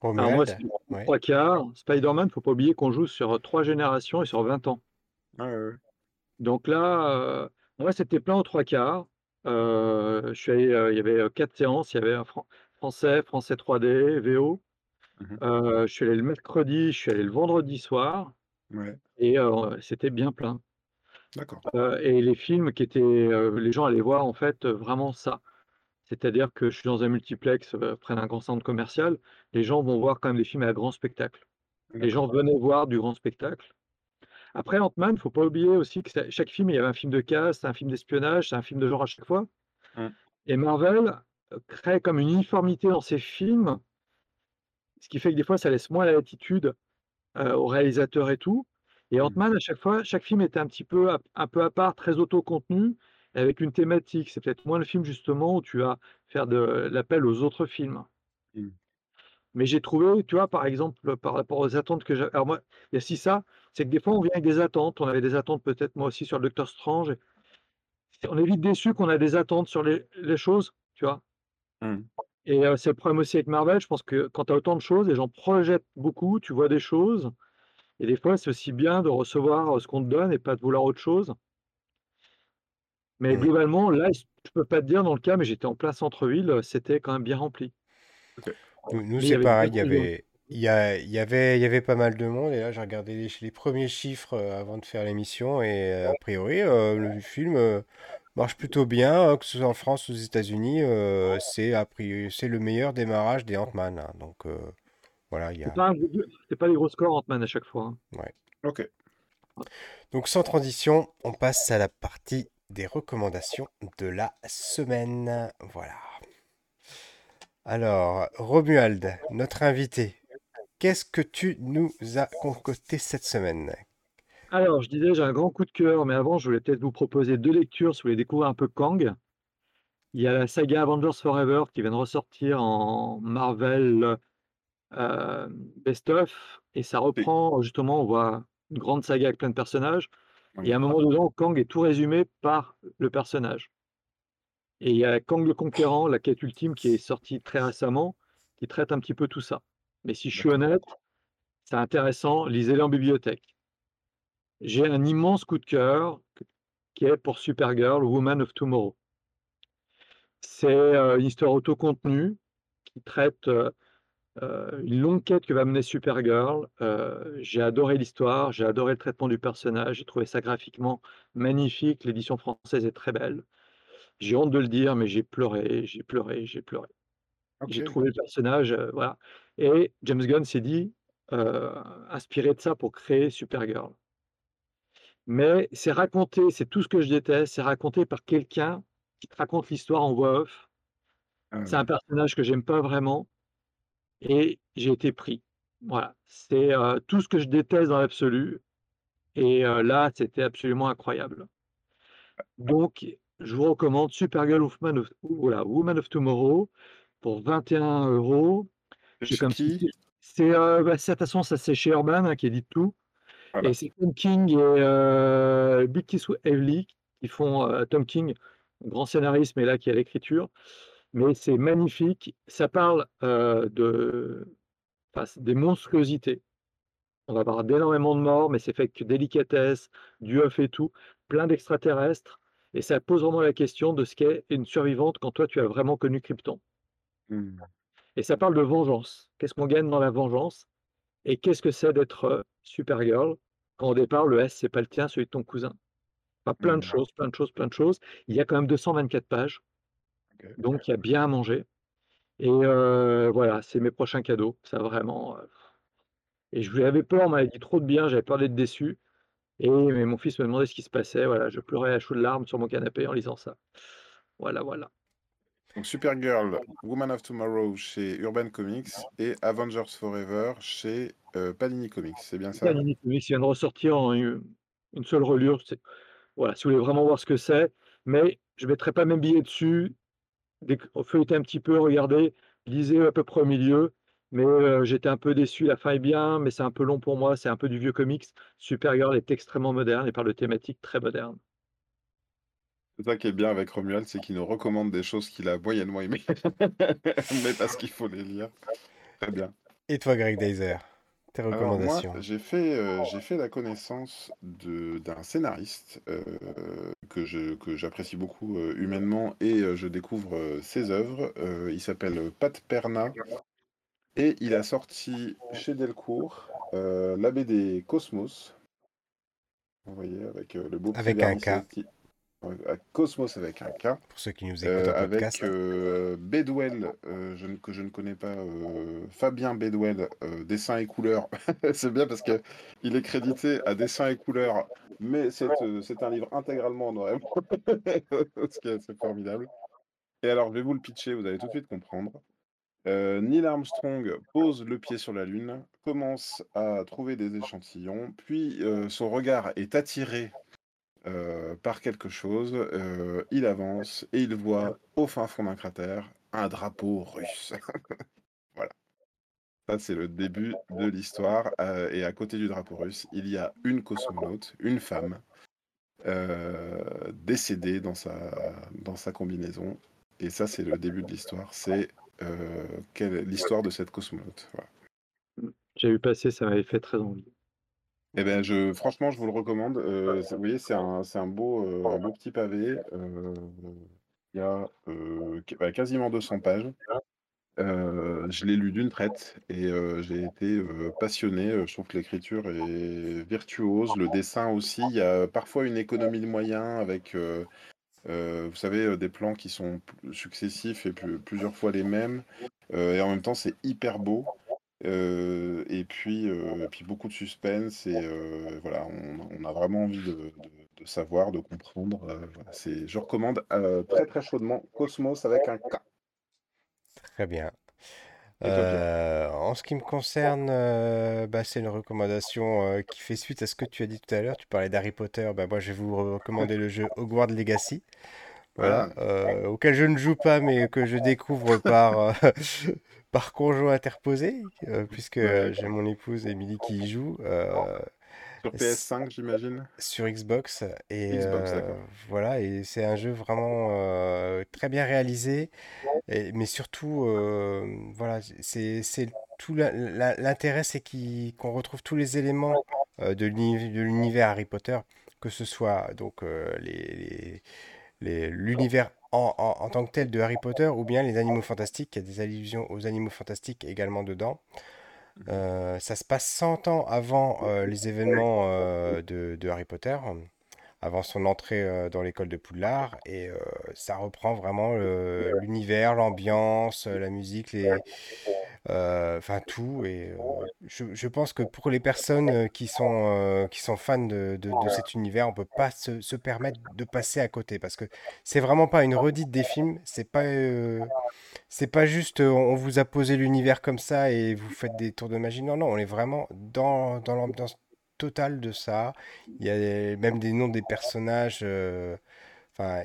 Alors moi, Romuald? c'est Ouais. trois quarts. Spider-Man, faut pas oublier qu'on joue sur trois générations et sur 20 ans. Ouais, ouais. Donc là, euh, moi, c'était plein aux trois quarts. Euh, je suis allé, euh, il y avait quatre séances. Il y avait un fran- français, français 3D, VO. Euh, je suis allé le mercredi, je suis allé le vendredi soir Ouais, et euh, c'était bien plein. d'accord. Euh, et les films qui étaient, les gens allaient voir en fait vraiment ça. C'est-à-dire que je suis dans un multiplex près d'un grand centre commercial. Les gens vont voir quand même des films à grand spectacle. Les gens venaient voir du grand spectacle. Après Ant-Man, faut pas oublier aussi que ça- chaque film, il y avait un film de casse, un film d'espionnage, c'est un film de genre à chaque fois. Mm. Et Marvel crée comme une uniformité dans ses films, ce qui fait que des fois, ça laisse moins la latitude euh, aux réalisateurs et tout. Et Mm. Ant-Man, à chaque fois, chaque film était un petit peu à, un peu à part, très autocontenu, avec une thématique. C'est peut-être moins le film justement où tu vas faire de l'appel aux autres films. Mm. Mais j'ai trouvé, tu vois, par exemple, par rapport aux attentes que j'avais. Alors moi, il y a aussi ça, c'est que des fois, on vient avec des attentes. On avait des attentes peut-être moi aussi sur le Docteur Strange. On est vite déçu qu'on a des attentes sur les, les choses, tu vois. Mm. Et euh, c'est le problème aussi avec Marvel. Je pense que quand tu as autant de choses, les gens projettent beaucoup, tu vois des choses. Et des fois, c'est aussi bien de recevoir ce qu'on te donne et pas de vouloir autre chose. Mais globalement, là, je peux pas te dire dans le cas, mais j'étais en plein centre-ville, c'était quand même bien rempli. Nous, c'est pareil, il y avait, il y a- il y avait, il y avait pas mal de monde, et là, j'ai regardé les, les premiers chiffres avant de faire l'émission, et a priori, euh, le film euh, marche plutôt bien, euh, que ce soit en France ou aux États-Unis, euh, c'est a priori, c'est le meilleur démarrage des Ant-Man, hein. donc euh, voilà, il y C'est a... pas, un gros- c'est pas les gros scores Ant-Man à chaque fois. hein. ouais. Ok. Donc sans transition, on passe à la partie des recommandations de la semaine. Voilà. Alors, Romuald, notre invité, qu'est-ce que tu nous as concocté cette semaine? Alors, je disais, j'ai un grand coup de cœur, mais avant, je voulais peut-être vous proposer deux lectures si vous voulez découvrir un peu Kang. Il y a la saga Avengers Forever qui vient de ressortir en Marvel euh, Best of, et ça reprend justement, on voit une grande saga avec plein de personnages, et à un moment dedans, Kang est tout résumé par le personnage. Et il y a Kang le Conquérant, la quête ultime, qui est sortie très récemment, qui traite un petit peu tout ça. Mais si je suis honnête, c'est intéressant, lisez-le en bibliothèque. J'ai un immense coup de cœur qui est pour Supergirl, Woman of Tomorrow. C'est euh, une histoire autocontenue qui traite euh, euh, une longue quête que va mener Supergirl. J'ai adoré l'histoire, j'ai adoré le traitement du personnage, j'ai trouvé ça graphiquement magnifique. L'édition française est très belle. J'ai honte de le dire, mais j'ai pleuré, j'ai pleuré, j'ai pleuré. J'ai trouvé le personnage, euh, voilà. Et James Gunn s'est dit, euh, inspiré de ça pour créer Supergirl. Mais c'est raconté, c'est tout ce que je déteste, c'est raconté par quelqu'un qui te raconte l'histoire en voix off. Ah, C'est un personnage que j'aime pas vraiment et j'ai été pris. Voilà, c'est euh, tout ce que je déteste dans l'absolu. Et euh, là, c'était absolument incroyable. Donc, je vous recommande Supergirl Woman of, voilà, Woman of Tomorrow pour 21 euros. Chez comme qui? si- c'est euh, bah, c'est- de toute façon ça c'est chez Urban hein, qui édite tout Voilà. et c'est Tom King et euh, Big Kiss Evely qui font euh, Tom King grand scénariste mais là qui a l'écriture mais c'est magnifique ça parle euh, de enfin, des monstruosités on va avoir d'énormément de morts mais c'est fait que délicatesse du œuf et tout plein d'extraterrestres et ça pose vraiment la question de ce qu'est une survivante quand toi tu as vraiment connu Krypton Hmm. et ça parle de vengeance. Qu'est-ce qu'on gagne dans la vengeance? Et qu'est-ce que c'est d'être euh, Supergirl? Quand au départ le S c'est pas le tien, celui de ton cousin. Enfin, plein de Hmm. choses, plein de choses, plein de choses. Il y a quand même 224 pages, donc il y a bien à manger. Et euh, voilà, c'est mes prochains cadeaux. Ça vraiment. euh, Et je avais peur, on m'avait dit trop de bien, j'avais peur d'être déçu. Et mais mon fils me demandait ce qui se passait. Voilà, je pleurais à chaudes larmes sur mon canapé en lisant ça. Voilà, voilà. Donc Supergirl, Woman of Tomorrow chez Urban Comics et Avengers Forever chez euh, Panini Comics. C'est bien ça? Panini Comics vient de ressortir en une, seule relure. Voilà, si vous voulez vraiment voir ce que c'est, mais je ne mettrai pas mes billets dessus. Feuilletez un petit peu, regardez. lisez à peu près au milieu, mais heu, j'étais un peu déçu. La fin est bien, mais c'est un peu long pour moi, c'est un peu du vieux comics. Supergirl est extrêmement moderne et parle de thématiques très modernes. C'est ça qui est bien avec Romuald, c'est qu'il nous recommande des choses qu'il a moyennement aimées, mais parce qu'il faut les lire. Très bien. Et toi, Greg Deiser, tes recommandations? j'ai fait, j'ai fait la connaissance d'un scénariste, heu, que j'apprécie beaucoup, heu, humainement et heu, je découvre, heu, ses œuvres. Il s'appelle, Pat Perna et il a sorti chez Delcourt, la BD Cosmos. Vous voyez? Avec, le beau petit Avec un K, ouais, à Cosmos avec un K. pour ceux qui nous écoutent Heu, en avec, podcast. heu, Bedwell, heu, je ne que je ne connais pas, Fabien Bedwell, dessin et couleurs. C'est bien parce qu'il est crédité à dessin et couleurs, mais c'est, un livre intégralement en noir ce qui est assez formidable. Et alors, je vais vous le pitcher, vous allez tout de suite comprendre. Neil Armstrong pose le pied sur la Lune, commence à trouver des échantillons, puis, son regard est attiré heu, par quelque chose, heu, il avance et il voit au fin fond d'un cratère un drapeau russe. Voilà, ça c'est le début de l'histoire, heu et à côté du drapeau russe, il y a une cosmonaute, une femme, décédée dans sa dans sa combinaison et ça c'est le début de l'histoire. C'est, l'histoire de cette cosmonaute, voilà. J'ai vu passer, ça m'avait fait très envie. Et ben je franchement je vous le recommande, c'est vous voyez c'est un un beau, un beau petit pavé, heu, il y a, bah, quasiment 200 pages. Je l'ai lu d'une traite et j'ai été, passionné, je trouve que l'écriture est virtuose, le dessin aussi. Il y a parfois une économie de moyens avec, vous savez, des plans qui sont successifs et plu plusieurs fois les mêmes, et en même temps c'est hyper beau. Et puis, et puis beaucoup de suspense et voilà, on on a vraiment envie de de de savoir, de comprendre, heu, voilà, c'est je recommande, très, très chaudement Cosmos avec un K. Très bien. En ce qui me concerne, bah, c'est une recommandation qui fait suite à ce que tu as dit tout à l'heure. Tu parlais d'Harry Potter. Bah, moi, je vais vous recommander le jeu Hogwarts Legacy. Voilà, Ah, auquel je ne joue pas, mais que je découvre par, par conjoint interposé, euh, puisque ouais. j'ai mon épouse Émilie qui y joue. euh, Sur s- PS5, j'imagine? sur Xbox et Xbox, euh, voilà et c'est un jeu vraiment euh, très bien réalisé et- mais surtout euh, voilà c'est tout l'intérêt c'est qu'on retrouve tous les éléments euh, de l'uni- de l'univers Harry Potter que ce soit donc euh, les- l'univers en, en- en tant que tel de Harry Potter ou bien les animaux fantastiques il y a des allusions aux animaux fantastiques également dedans. Mmh euh, ça se passe 100 ans avant euh, les événements euh, de, de Harry Potter, avant son entrée euh, dans l'école de Poudlard, et euh, ça reprend vraiment l'univers, l'ambiance, euh, la musique, les, enfin tout. Et je, je pense que pour les personnes qui sont, qui sont fans de, de- de cet univers, on peut pas se, se permettre de passer à côté, parce que c'est vraiment pas une redite des films, c'est pas, c'est pas juste on vous a posé l'univers comme ça et vous faites des tours de magie. Non, non, on est vraiment dans, dans l'ambiance totale de ça. Il y a même des noms des personnages. euh, Enfin,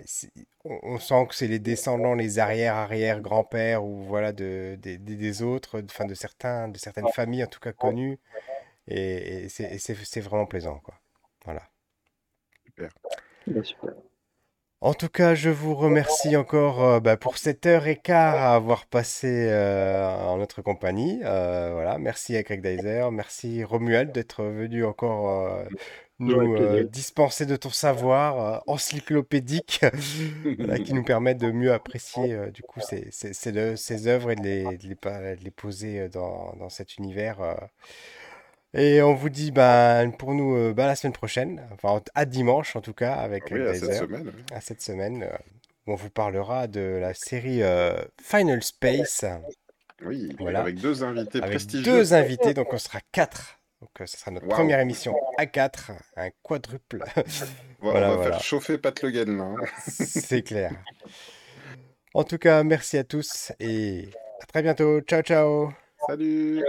on, on sent que c'est les descendants, les arrière-arrière grands-pères ou voilà de, des, autres, enfin de certains, de certaines familles en tout cas connues. Et, et c'est vraiment plaisant, quoi. Voilà. Super. Super. En tout cas, je vous remercie encore euh, bah, pour cette heure et quart à avoir passé euh, en notre compagnie. Euh, voilà, merci à Greg Deiser, merci Romuald d'être venu encore nous dispenser de ton savoir encyclopédique, voilà, qui nous permet de mieux apprécier du coup ces, ces, ces, œuvres ces œuvres et de les, de les, pa- de les poser dans, dans cet univers. Euh. Et on vous dit ben, pour nous euh, ben, la semaine prochaine, enfin à dimanche en tout cas avec Oui, Greg à cette semaine, oui. à cette semaine euh, où on vous parlera de la série euh, Final Space. Oui, Voilà, avec 2 invités avec prestigieux. deux invités, donc on sera quatre. Donc euh, ce sera notre première émission à quatre, un quadruple. On va on Voilà, va faire voilà, chauffer Pat Le Guen, là, hein. c'est clair. En tout cas, merci à tous et à très bientôt. Ciao, ciao. Salut!